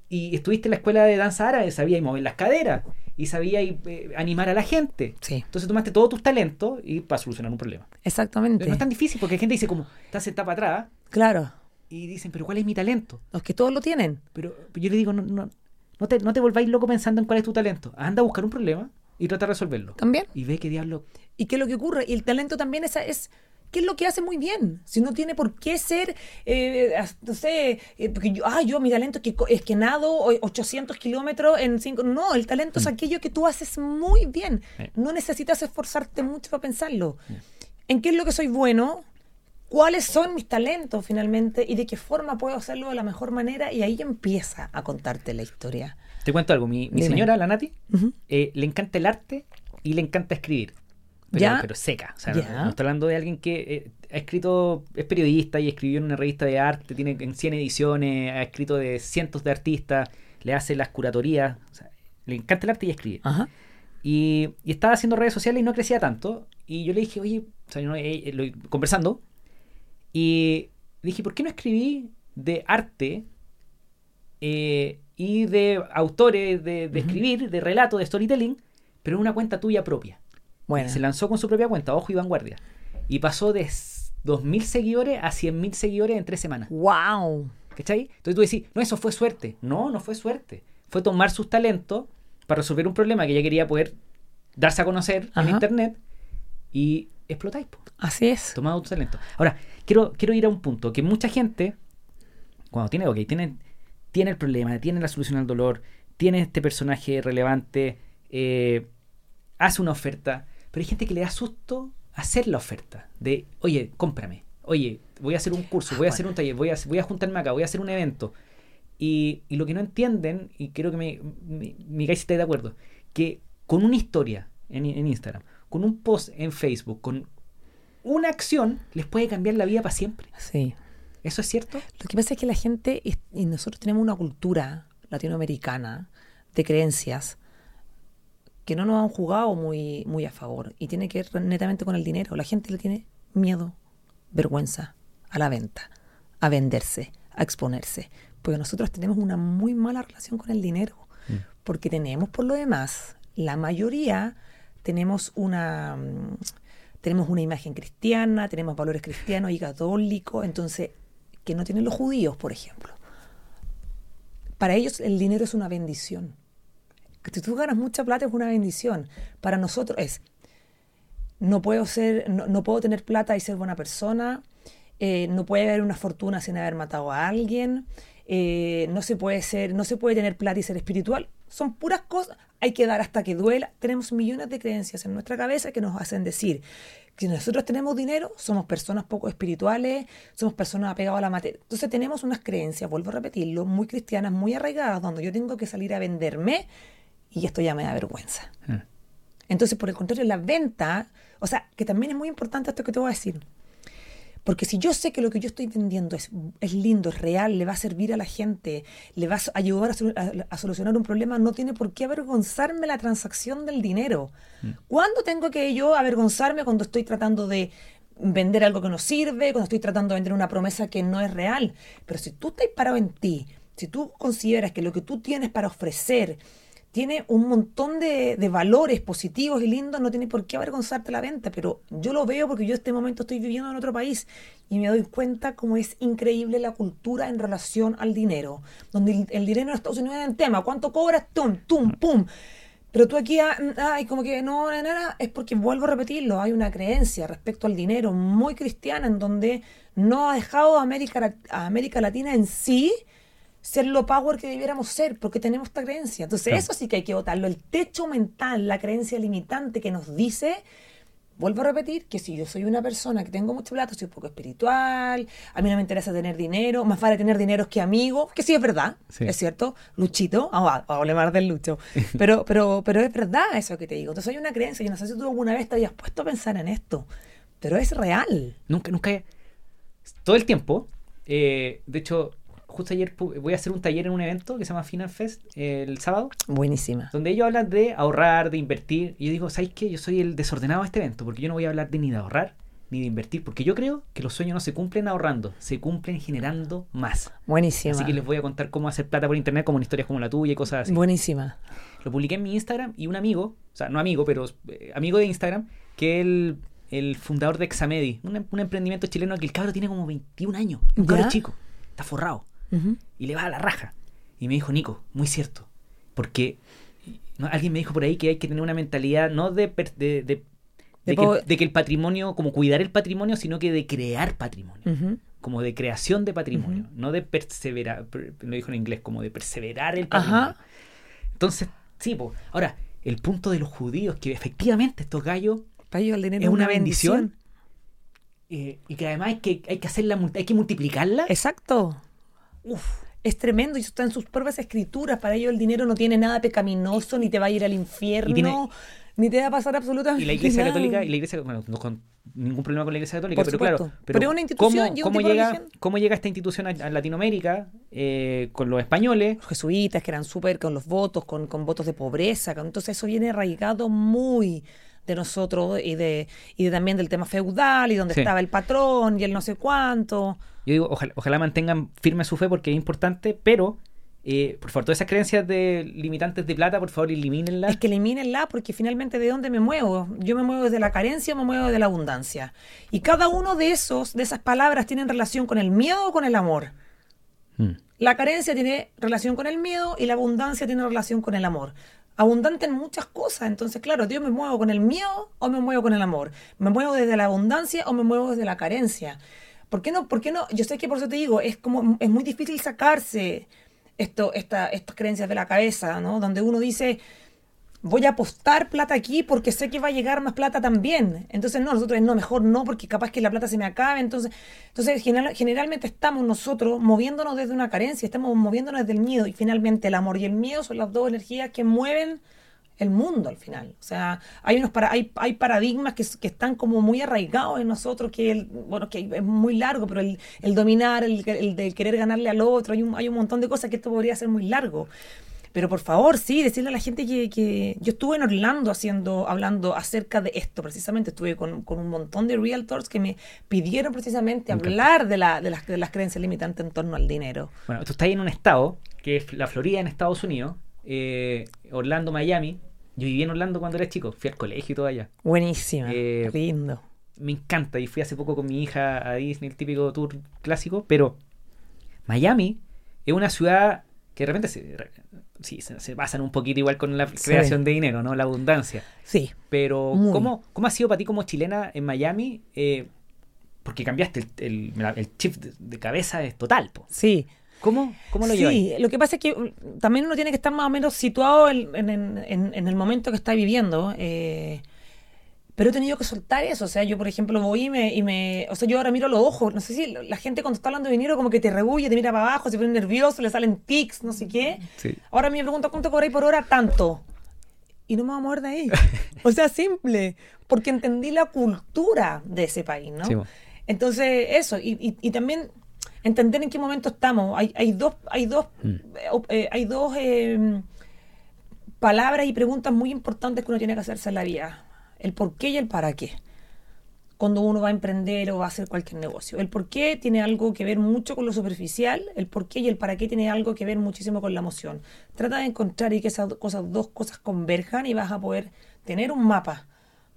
Y estuviste en la escuela de danza árabe, sabías mover las caderas y sabías eh, animar a la gente. Sí. Entonces tomaste todos tus talentos y para solucionar un problema. Exactamente. no es tan difícil porque la gente dice como, estás sentada para atrás. Claro. Y dicen, pero ¿cuál es mi talento? Los que todos lo tienen. Pero, yo le digo, no, no, no te, no te volváis loco pensando en cuál es tu talento. Anda a buscar un problema y trata de resolverlo. También. Y ve qué diablo. ¿Y qué es lo que ocurre? Y el talento también es, es ¿qué es lo que hace muy bien? Si no tiene por qué ser, eh, no sé, eh, porque yo, ah, yo mi talento es que, es que nado 800 kilómetros en 5. No, el talento es mm. aquello que tú haces muy bien. No necesitas esforzarte mucho para pensarlo. ¿En qué es lo que soy bueno? Cuáles son mis talentos finalmente y de qué forma puedo hacerlo de la mejor manera y ahí empieza a contarte la historia. Te cuento algo, mi, señora, la Nati, eh, le encanta el arte y le encanta escribir. Pero, pero seca. O sea, no, estoy hablando de alguien que eh, ha escrito, es periodista y escribió en una revista de arte, tiene en 100 ediciones, ha escrito de cientos de artistas, le hace las curatorías. le encanta el arte y escribe. Y, estaba haciendo redes sociales y no crecía tanto. Y yo le dije, oye, o sea, eh, conversando, y dije, ¿por qué no escribí de arte eh, y de autores de, escribir, de relato, de storytelling, pero en una cuenta tuya propia? Bueno. Se lanzó con su propia cuenta, Ojo y Vanguardia. Y pasó de 2.000 seguidores a 100.000 seguidores en tres semanas. ¡Wow! ¿Cachai? Entonces tú decís, no, eso fue suerte. No, no fue suerte. Fue tomar sus talentos para resolver un problema que ella quería poder darse a conocer en Internet y explotáis. Así es. Tomado tu talento. Ahora, quiero, quiero ir a un punto que mucha gente, cuando tiene, ok, tiene, tiene el problema, tiene la solución al dolor, tiene este personaje relevante, eh, hace una oferta, pero hay gente que le da susto hacer la oferta de, oye, cómprame, oye, voy a hacer un curso, voy a hacer un taller, voy a, voy a juntarme acá, voy a hacer un evento. Y, lo que no entienden, y creo que me, me, me esté de acuerdo, que con una historia en, en Instagram, con un post en Facebook, con una acción, les puede cambiar la vida para siempre. Sí. ¿Eso es cierto? Lo que pasa es que la gente, y nosotros tenemos una cultura latinoamericana de creencias que no nos han jugado muy, muy a favor y tiene que ver netamente con el dinero. La gente le tiene miedo, vergüenza a la venta, a venderse, a exponerse, porque nosotros tenemos una muy mala relación con el dinero, mm. porque tenemos por lo demás, la mayoría tenemos una, mm, tenemos una imagen cristiana, tenemos valores cristianos y católicos, entonces, que no tienen los judíos, por ejemplo. Para ellos el dinero es una bendición. Si tú ganas mucha plata es una bendición. Para nosotros es, no puedo, ser, no, puedo tener plata y ser buena persona, eh, no puede haber una fortuna sin haber matado a alguien, eh, no se puede ser, no se puede tener plata y ser espiritual. Son puras cosas hay que dar hasta que duela. Tenemos millones de creencias en nuestra cabeza que nos hacen decir que si nosotros tenemos dinero, somos personas poco espirituales, somos personas apegadas a la materia. Entonces tenemos unas creencias, vuelvo a repetirlo, muy cristianas, muy arraigadas, donde yo tengo que salir a venderme y esto ya me da vergüenza. Hmm. Entonces, por el contrario, la venta, o sea, que también es muy importante esto que te voy a decir. Porque si yo sé que lo que yo estoy vendiendo es, es lindo, es real, le va a servir a la gente, le va a ayudar a, solucionar un problema, no tiene por qué avergonzarme la transacción del dinero. Mm. ¿Cuándo tengo que yo avergonzarme cuando estoy tratando de vender algo que no sirve, cuando estoy tratando de vender una promesa que no es real? Pero si tú estás parado en ti, si tú consideras que lo que tú tienes para ofrecer tiene un montón de, de valores positivos y lindos, no tiene por qué avergonzarte la venta, pero yo lo veo porque yo este momento estoy viviendo en otro país y me doy cuenta cómo es increíble la cultura en relación al dinero, donde el, el dinero en Estados Unidos es el tema, ¿cuánto cobras? Tum, tum, pum. Pero tú aquí, ah, ay, como que no, no, no, es porque vuelvo a repetirlo, hay una creencia respecto al dinero muy cristiana en donde no ha dejado a América, a América Latina en sí ser lo power que debiéramos ser, porque tenemos esta creencia. Entonces, Claro. eso sí que hay que votarlo. El techo mental, la creencia limitante que nos dice, vuelvo a repetir, que si yo soy una persona que tengo mucho plata, soy poco espiritual, a mí no me interesa tener dinero, más vale tener dinero que amigos, que sí es verdad, Sí. es cierto, Luchito, vamos a hablar del Lucho, pero, pero, pero es verdad eso que te digo. Entonces hay una creencia, yo no sé si tú alguna vez te habías puesto a pensar en esto, pero es real. Nunca, nunca. Todo el tiempo. eh, de hecho, justo ayer voy a hacer un taller en un evento que se llama Final Fest el sábado, Buenísima. donde ellos hablan de ahorrar, de invertir. Y yo digo, ¿sabes qué? Yo soy el desordenado de este evento, porque yo no voy a hablar de ni de ahorrar ni de invertir, porque yo creo que los sueños no se cumplen ahorrando, se cumplen generando más. Buenísima. Así que les voy a contar cómo hacer plata por internet, como en historias como la tuya y cosas así. Buenísima. Lo publiqué en mi Instagram y un amigo, o sea, no amigo, pero eh, amigo de Instagram, que es el, fundador de Examedi, un, em- un emprendimiento chileno que el cabro tiene como 21 años, un cabro chico, está forrado Y le va a la raja. Y me dijo, Nico, muy cierto, porque no, alguien me dijo por ahí que hay que tener una mentalidad no de, per- de, de- que, po- de que el patrimonio, como cuidar el patrimonio, sino que de crear patrimonio como de creación de patrimonio, no de perseverar, per- lo dijo en inglés, como de perseverar el patrimonio. Ajá. Entonces, sí, po. ahora, el punto de los judíos, que efectivamente estos gallos, el dinero Es una bendición. eh, y que además hay que, hay que hacerla, hay que multiplicarla. Exacto. Uf, Es tremendo y eso está en sus propias escrituras. Para ellos el dinero no tiene nada pecaminoso, ni te va a ir al infierno, tiene- ni te va a pasar absolutamente y la iglesia nada. católica, y la iglesia, bueno, no con ningún problema con la iglesia católica, Por pero supuesto. claro, pero, Pero es una institución ¿cómo, cómo llega. ¿cómo llega esta institución a, a Latinoamérica eh, con los españoles? Los jesuitas que eran súper con los votos, con, con votos de pobreza. con- entonces eso viene arraigado muy de nosotros y de, y de también del tema feudal y donde Sí. estaba el patrón y el no sé cuánto. Yo digo, ojalá, ojalá mantengan firme su fe porque es importante, pero eh, por favor, todas esas creencias de limitantes de plata, por favor, elimínenlas. Es que elimínenla porque finalmente de dónde me muevo. Yo me muevo desde la carencia o me muevo de la abundancia. Y cada uno de esos, de esas palabras, tienen relación con el miedo o con el amor. Mm. La carencia tiene relación con el miedo y la abundancia tiene relación con el amor. Abundante en muchas cosas. Entonces, claro, yo me muevo con el miedo o me muevo con el amor. Me muevo desde la abundancia o me muevo desde la carencia. ¿Por qué no? ¿Por qué no? Yo sé que por eso te digo, es como es muy difícil sacarse esto, esta, estas creencias de la cabeza, ¿no? Donde uno dice, voy a apostar plata aquí porque sé que va a llegar más plata también. Entonces, no, nosotros no, mejor no, porque capaz que la plata se me acabe. Entonces, entonces general- generalmente estamos nosotros moviéndonos desde una carencia, estamos moviéndonos desde el miedo. Y finalmente el amor y el miedo son las dos energías que mueven el mundo al final. O sea, hay unos para, hay, hay paradigmas que, que están como muy arraigados en nosotros, que el, bueno, que es muy largo, pero el, el dominar, el, el de querer ganarle al otro, hay un, hay un montón de cosas que esto podría ser muy largo. Pero por favor, sí, decirle a la gente que, que yo estuve en Orlando haciendo, hablando acerca de esto, precisamente estuve con, con un montón de realtors que me pidieron precisamente Me hablar de, la, de, las, de las creencias limitantes en torno al dinero. Bueno, tú estás ahí en un estado, que es la Florida en Estados Unidos, eh, Orlando, Miami. Yo viví en Orlando cuando era chico, fui al colegio y todo allá. Buenísima, Eh, lindo. Me encanta y fui hace poco con mi hija a Disney, el típico tour clásico, pero Miami es una ciudad que de repente se, sí, se, se basan un poquito igual con la Sí. creación de dinero, ¿no? La abundancia. Sí. Pero. ¿cómo, ¿cómo ha sido para ti como chilena en Miami? Eh, porque cambiaste el, el, el chip de, de cabeza, es total. po. Sí, ¿Cómo, cómo lo sí, llevas? lo que pasa es que mm, también uno tiene que estar más o menos situado en, en- en- en el momento que está viviendo. eh, pero he tenido que soltar eso. O sea, yo, por ejemplo, voy y me, y me. O sea, yo ahora miro los ojos. No sé si la gente cuando está hablando de dinero, como que te rebulle, te mira para abajo, se pone nervioso, le salen tics, no sé qué. Sí. Ahora me pregunta cuánto cobráis por hora, tanto. Y no me voy a mover de ahí. O sea, simple. Porque entendí la cultura de ese país, ¿no? Sí. Entonces, eso. Y, y- y también entender en qué momento estamos. Hay, hay dos, hay dos, Mm. eh, eh, hay dos eh, palabras y preguntas muy importantes que uno tiene que hacerse en la vida. El por qué y el para qué. cuando uno va a emprender o va a hacer cualquier negocio. El por qué tiene algo que ver mucho con lo superficial, el por qué y el para qué tiene algo que ver muchísimo con la emoción. Trata de encontrar y que esas cosas, dos cosas converjan y vas a poder tener un mapa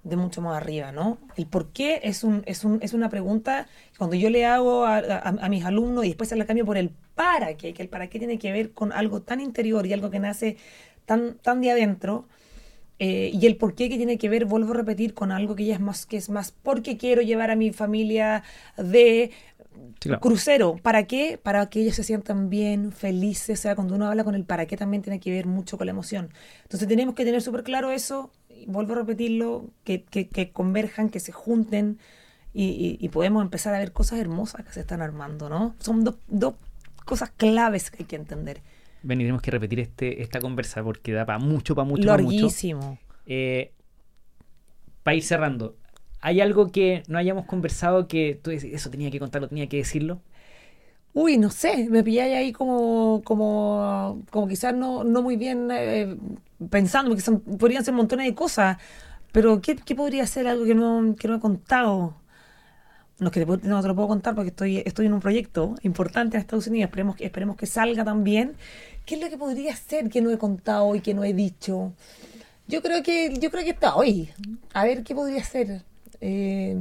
de mucho más arriba, ¿no? El por qué es, un, es, un, es una pregunta cuando yo le hago a, a- a mis alumnos y después se la cambio por el para qué, que el para qué tiene que ver con algo tan interior y algo que nace tan, tan de adentro, eh, y el por qué que tiene que ver, vuelvo a repetir, con algo que ya es más, que es más porque quiero llevar a mi familia de Sí, claro. crucero. ¿Para qué? Para que ellos se sientan bien, felices. O sea, cuando uno habla con el para qué también tiene que ver mucho con la emoción. Entonces tenemos que tener súper claro eso, y vuelvo a repetirlo, que, que, que converjan, que se junten y, y- y podemos empezar a ver cosas hermosas que se están armando, ¿no? Son dos, dos cosas claves que hay que entender. Ven, y tenemos que repetir este, esta conversa porque da para mucho, para mucho, para mucho. Larguísimo. Eh, para ir cerrando, ¿hay algo que no hayamos conversado que tú dices, eso tenía que contarlo, tenía que decirlo? Uy, no sé, me pilláis ahí como, como, como quizás no, no muy bien eh, pensando, porque son- podrían ser montones de cosas, pero ¿qué, qué podría ser algo que no, que no he contado? No, que te no te lo puedo contar porque estoy, estoy en un proyecto importante en Estados Unidos, esperemos esperemos que salga también. ¿Qué es lo que podría ser que no he contado y que no he dicho? Yo creo que, yo creo que está hoy. A ver, ¿qué podría ser? Eh,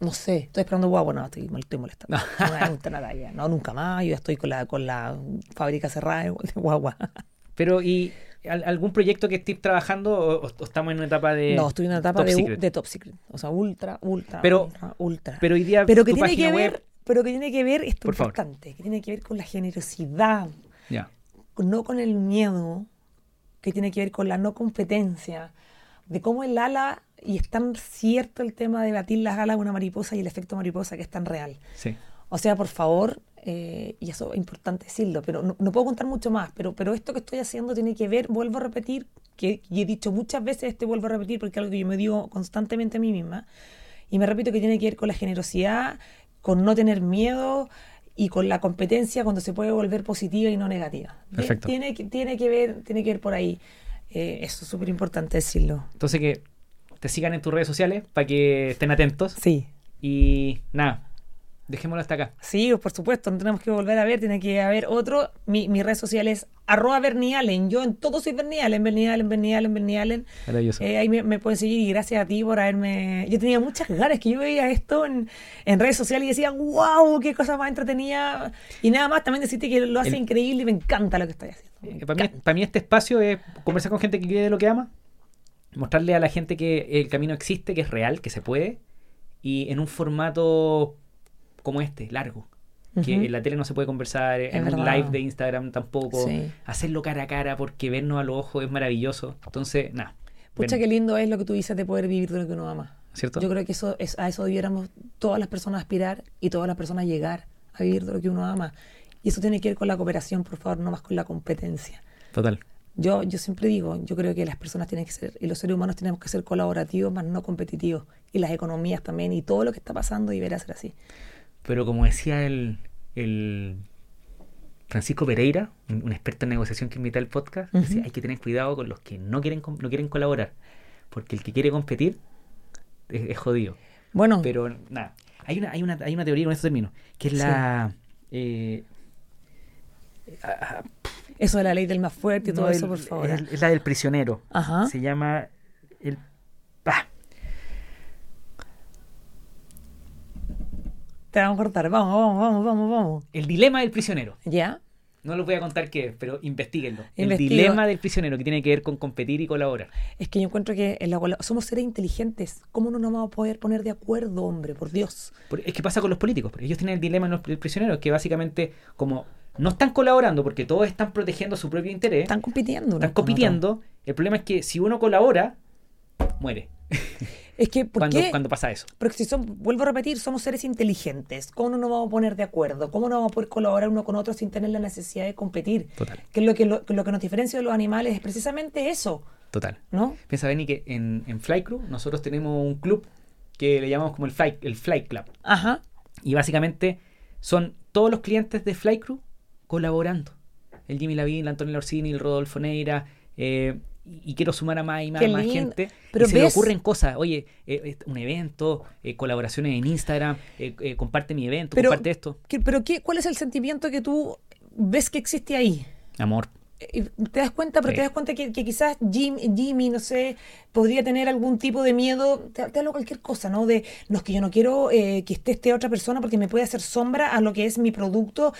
no sé, estoy esperando guagua, no, estoy, estoy molestando. No me gusta nada ya. No, nunca más, yo ya estoy con la, con la fábrica cerrada de guagua. Pero, ¿y al- algún proyecto que estés trabajando o, o estamos en una etapa de... no, estoy en una etapa top de, secret? de top secret. O sea, ultra, ultra, Pero- ultra, ultra. Pero hoy día Pero que tiene que ver, web... pero que tiene que ver esto Por favor. importante, que tiene que ver con la generosidad, Ya, no con el miedo, que tiene que ver con la no competencia, de cómo el ala, y es tan cierto el tema de batir las alas de una mariposa y el efecto mariposa que es tan real. sí. O sea, por favor, eh, y eso es importante decirlo, pero no, no puedo contar mucho más, pero, pero esto que estoy haciendo tiene que ver, vuelvo a repetir, que y he dicho muchas veces este vuelvo a repetir porque es algo que yo me digo constantemente a mí misma, y me repito que tiene que ver con la generosidad, con no tener miedo y con la competencia cuando se puede volver positiva y no negativa. Ti- Perfecto. Tiene, que- tiene, que, ver, tiene que ver por ahí. Eh, eso es súper importante decirlo. Entonces que te sigan en tus redes sociales para que estén atentos. Sí. Y nada, dejémoslo hasta acá. Sí, por supuesto, no tenemos que volver a ver, tiene que haber otro. Mi, mi red social es arroba Bernie Allen. Yo en todo soy Bernie Allen, Bernie Allen, Bernie Allen, Bernie Allen. Maravilloso. Eh, ahí me, me pueden seguir y gracias a ti por haberme... Yo tenía muchas ganas, que yo veía esto en, en redes sociales y decía, wow, qué cosa más entretenida. Y nada más, también decirte que lo hace El- increíble y me encanta lo que estoy haciendo. Eh, para, mí, para mí este espacio es conversar con gente que quiere lo que ama, mostrarle a la gente que el camino existe, que es real, que se puede, y en un formato como este, largo. Que en la tele no se puede conversar, en un verdad. live de Instagram tampoco, Sí. hacerlo cara a cara porque vernos a los ojos es maravilloso. Entonces, nada. Pucha, ven, qué lindo es lo que tú dices de poder vivir de lo que uno ama. ¿Cierto? Yo creo que eso es, a eso debiéramos todas las personas aspirar y todas las personas llegar a vivir de lo que uno ama. Y eso tiene que ver con la cooperación, por favor, no más con la competencia. Total. Yo, yo siempre digo, yo creo que las personas tienen que ser, y los seres humanos tenemos que ser colaborativos, más no competitivos. Y las economías también, y todo lo que está pasando deberá ser así. Pero como decía el, el Francisco Pereira, un, un experto en negociación que invita al podcast, decía, hay que tener cuidado con los que no quieren, no quieren colaborar, porque el que quiere competir es, es jodido. Bueno, Pero nada, hay una, hay una, hay una teoría con esto termino, que es Sí. la... eh, eso de la ley del más fuerte y todo no, eso, por favor. es la del prisionero. Ajá. Se llama el... Te vamos a cortar. Vamos, vamos, vamos, vamos, vamos. el dilema del prisionero. ¿Ya? No les voy a contar qué es, pero investiguenlo. El dilema del prisionero que tiene que ver con competir y colaborar. Es que yo encuentro que en la, cola- somos seres inteligentes. ¿Cómo no nos vamos a poder poner de acuerdo, hombre? Por Dios. Es que pasa con los políticos, porque ellos tienen el dilema en los pri- prisioneros, que básicamente como no están colaborando porque todos están protegiendo su propio interés, Están compitiendo. están compitiendo, el problema es que si uno colabora, muere Es que, ¿por cuando, qué? cuando pasa eso. Porque si son, vuelvo a repetir, somos seres inteligentes. ¿Cómo no nos vamos a poner de acuerdo? ¿Cómo no vamos a poder colaborar uno con otro sin tener la necesidad de competir? Total. Que es lo que, lo, que lo que nos diferencia de los animales es precisamente eso, Total. ¿no? Piensa, Benny, que en, en Fly nosotros tenemos un club que le llamamos como el Fly, el Fly Club. Ajá. Y básicamente son todos los clientes de Fly Crew colaborando. El Jimmy Lavín, el Antonio Orsini, el Rodolfo Neira. eh, y, quiero sumar a más y más, gente. Pero y se le ves- ocurren cosas. Oye, eh, un evento, eh, colaboraciones en Instagram, eh, eh, comparte mi evento, Pero- comparte esto. ¿Qué- pero qué, ¿cuál es el sentimiento que tú ves que existe ahí? Amor. ¿Te das cuenta? Pero Sí. te das cuenta que, que quizás Jim, Jimmy, no sé, podría tener algún tipo de miedo, te, te hablo cualquier cosa, ¿no? De, no, es que yo no quiero eh, que esté esta otra persona porque me puede hacer sombra a lo que es mi producto.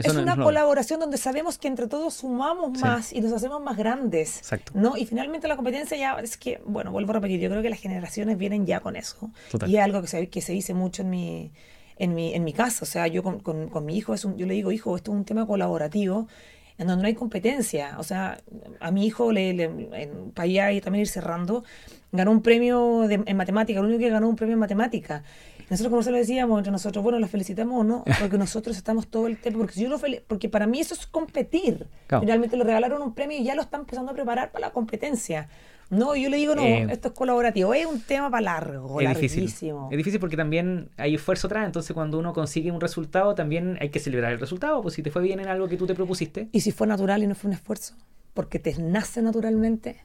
Eso es no una no- colaboración donde sabemos que entre todos sumamos Sí. más y nos hacemos más grandes. Exacto. ¿no? Y finalmente la competencia ya es que, bueno, vuelvo a repetir, yo creo que las generaciones vienen ya con eso. Total. Y es algo que se, que se dice mucho en mi, en mi, en mi casa. O sea, yo con, con- con mi hijo, es un, yo le digo, hijo, esto es un tema colaborativo en donde no hay competencia. O sea, a mi hijo, le, le- en, para allá y también ir cerrando, ganó un premio de- en matemática, el único que ganó un premio en matemática. Nosotros como se lo decíamos entre nosotros, bueno, la felicitamos o no, porque nosotros estamos todo el tiempo, porque si yo lo porque para mí eso es competir. Claro. Finalmente le regalaron un premio y ya lo están empezando a preparar para la competencia. No, yo le digo, no, Eh, esto es colaborativo, es un tema para largo, es difícil. larguísimo. Es difícil porque también hay esfuerzo atrás, entonces cuando uno consigue un resultado también hay que celebrar el resultado, pues si te fue bien en algo que tú te propusiste, Y si fue natural y no fue un esfuerzo, porque te nace naturalmente,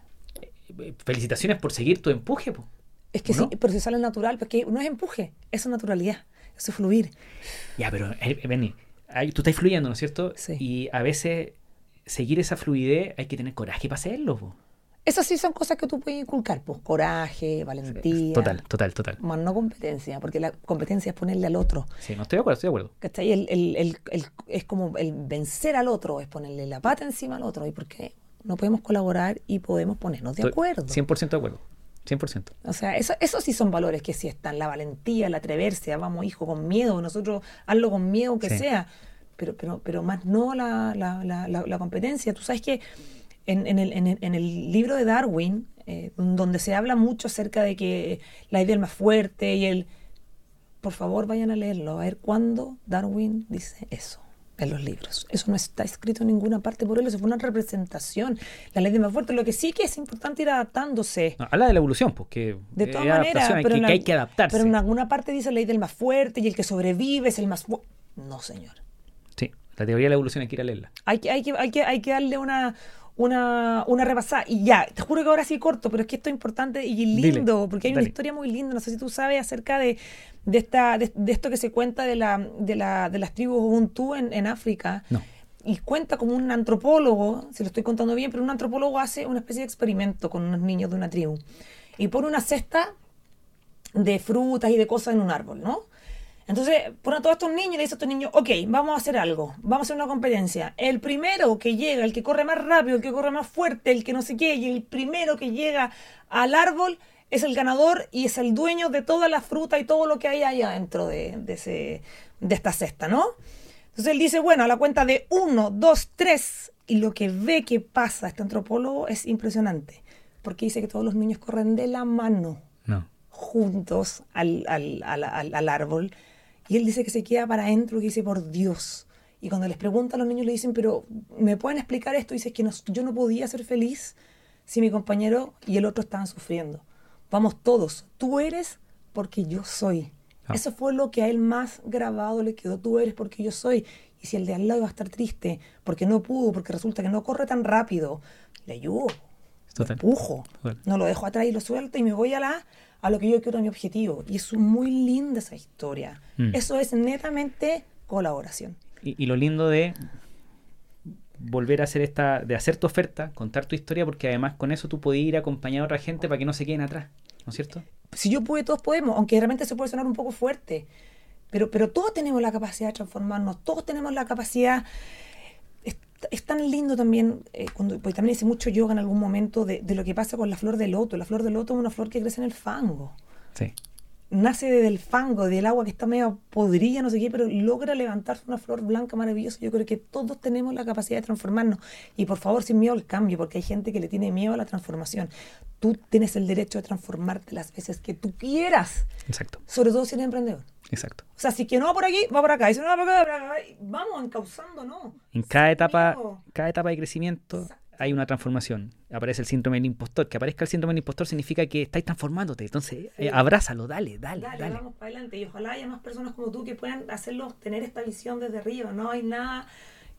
eh, felicitaciones por seguir tu empuje. pues. Es que sí, pero si sale natural, porque no es empuje, eso es naturalidad, eso es fluir. Ya, pero eh, Benny, ahí tú estás fluyendo, ¿no es cierto? Sí. Y a veces seguir esa fluidez hay que tener coraje para hacerlo. po. Esas sí son cosas que tú puedes inculcar, pues coraje, valentía. Total, total, total. Más no competencia, porque la competencia es ponerle al otro. Sí, no estoy de acuerdo, estoy de acuerdo. ¿Cachai? El, el- el- el- es como el vencer al otro, es ponerle la pata encima al otro. ¿Y por qué? No podemos colaborar y podemos ponernos de acuerdo. 100% de acuerdo. 100%. O sea, eso, eso sí son valores que sí están. La valentía, el atreverse, ah, vamos hijo, con miedo, nosotros hazlo con miedo que Sí. sea. Pero, pero, pero más no la, la, la, la- la competencia. Tú sabes que en, en el, en, el, en el libro de Darwin, eh, donde se habla mucho acerca de que la idea del más fuerte y el... Por favor, vayan a leerlo, a ver cuándo Darwin dice eso en los libros. Eso no está escrito en ninguna parte por él, eso fue una representación. La ley del más fuerte, lo que sí que es importante ir adaptándose. No, habla de la evolución, porque De eh, todas hay maneras, pero, que, en que hay que adaptarse. pero en alguna parte dice ley del más fuerte y el que sobrevive es el más fuerte. No, señor. Sí, la teoría de la evolución hay que ir a leerla. Hay que, hay que, hay que, hay que darle una, una, una repasada. Y ya, te juro que ahora sí corto, pero es que esto es importante y lindo, Dile, porque hay dale. una historia muy linda. No sé si tú sabes acerca de, de, esta, de, de esto que se cuenta de, la, de, la, de las tribus Ubuntu en, en África. No. Y cuenta como un antropólogo, si lo estoy contando bien, pero un antropólogo hace una especie de experimento con unos niños de una tribu. Y pone una cesta de frutas y de cosas en un árbol, ¿no? Entonces pone a todos estos niños y le dice a estos niños, ok, vamos a hacer algo, vamos a hacer una competencia. El primero que llega, el que corre más rápido, el que corre más fuerte, el que no sé qué, y el primero que llega al árbol es el ganador y es el dueño de toda la fruta y todo lo que hay ahí adentro de, de, ese, de esta cesta, ¿no? Entonces él dice, bueno, a la cuenta de uno, dos, tres, y lo que ve que pasa este antropólogo es impresionante, porque dice que todos los niños corren de la mano No. juntos al, al, al, al- al árbol. Y él dice que se queda para adentro y dice, por Dios. Y cuando les preguntan, los niños le dicen, pero ¿me pueden explicar esto? Y dice que no- yo no podía ser feliz si mi compañero y el otro estaban sufriendo. Vamos todos, tú eres porque yo soy. Ah. Eso fue lo que a él más grabado le quedó, tú eres porque yo soy. Y si el de al lado va a estar triste porque no pudo, porque resulta que no corre tan rápido, le ayudo Total. empujo. Total. No lo dejo atrás y lo suelto y me voy a la a lo que yo quiero a mi objetivo. Y es muy linda esa historia. Mm. Eso es netamente colaboración. Y, y lo lindo de volver a hacer esta, de hacer tu oferta, contar tu historia, porque además con eso tú puedes ir a acompañar a otra gente para que no se queden atrás, ¿no es cierto? Si yo pude, todos podemos, aunque realmente se puede sonar un poco fuerte. Pero, pero todos tenemos la capacidad de transformarnos, todos tenemos la capacidad. Es, tan lindo también, eh, cuando, porque también hice mucho yoga en algún momento de, de lo que pasa con la flor de loto. La flor de loto es una flor que crece en el fango. Sí. nace del fango, del agua que está medio podrida, no sé qué, pero logra levantarse una flor blanca maravillosa. Yo creo que todos tenemos la capacidad de transformarnos. Y por favor, sin miedo al cambio, porque hay gente que le tiene miedo a la transformación. Tú tienes el derecho de transformarte las veces que tú quieras, Exacto, sobre todo si eres emprendedor. Exacto. O sea, si que no va por aquí, va por acá. Y si no va por acá, va por acá. Vamos encauzando, ¿no? En cada etapa, miedo. cada etapa de crecimiento Exacto. hay una transformación. Aparece el síndrome del impostor. Que aparezca el síndrome del impostor significa que estáis transformándote. Entonces, Sí. eh, abrázalo, dale, dale, Dale, dale. vamos para adelante. Y ojalá haya más personas como tú que puedan hacerlos tener esta visión desde arriba. No hay nada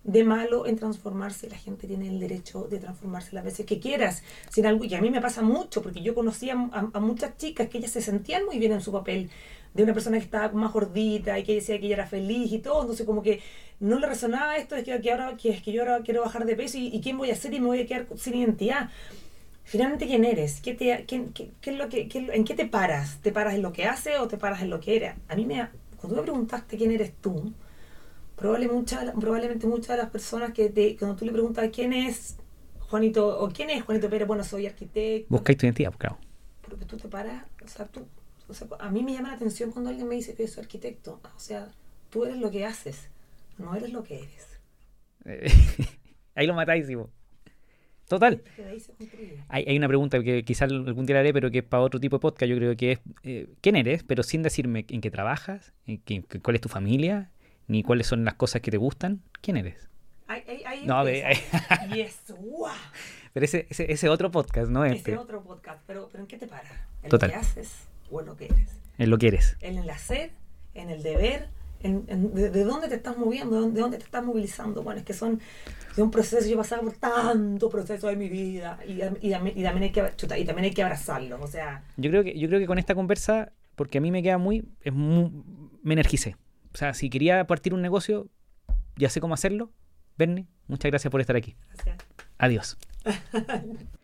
de malo en transformarse. La gente tiene el derecho de transformarse las veces que quieras. Sin algo, y a mí me pasa mucho, porque yo conocía a, a, muchas chicas que ellas se sentían muy bien en su papel, de una persona que estaba más gordita y que decía que ella era feliz y todo. Entonces, como que no le resonaba esto, es que, que ahora que, es que yo ahora quiero bajar de peso y, y, quién voy a ser y me voy a quedar sin identidad. Finalmente, ¿quién eres? ¿Qué te, qué, qué, qué es lo que, ¿En qué te paras? ¿Te paras en lo que hace o te paras en lo que eres? A mí me... Cuando me preguntaste quién eres tú, probablemente, mucha, probablemente muchas de las personas que te, cuando tú le preguntas quién es Juanito, o quién es Juanito Pérez, bueno, soy arquitecto. Buscáis tu identidad, pues, claro. Porque tú te paras, o sea, tú, o sea, a mí me llama la atención cuando alguien me dice que soy arquitecto. O sea, tú eres lo que haces, no eres lo que eres. Ahí lo matáis, Total. Hay, hay, una pregunta que quizás algún día la haré, pero que es para otro tipo de podcast. Yo creo que es, eh, ¿quién eres? Pero sin decirme en qué trabajas, en qué, cuál es tu familia, ni cuáles son las cosas que te gustan. ¿Quién eres? no, a ver, Pero ese, ese, ese, otro podcast, ¿no? Este. Ese otro podcast, pero, pero ¿en qué te para? ¿En Total. lo que haces o en lo que eres? En lo que eres. En el hacer, en el deber, en, en de, de, dónde te estás moviendo, de dónde te estás movilizando. Bueno, es que son de un proceso, yo he pasado por tanto proceso de mi vida y, y, y, también hay que, chuta, y también hay que abrazarlo, o sea... Yo creo que, yo creo que con esta conversa, porque a mí me queda muy, es muy me energicé. O sea, si quería partir un negocio, ya sé cómo hacerlo. Bernie, muchas gracias por estar aquí. Gracias. Adiós.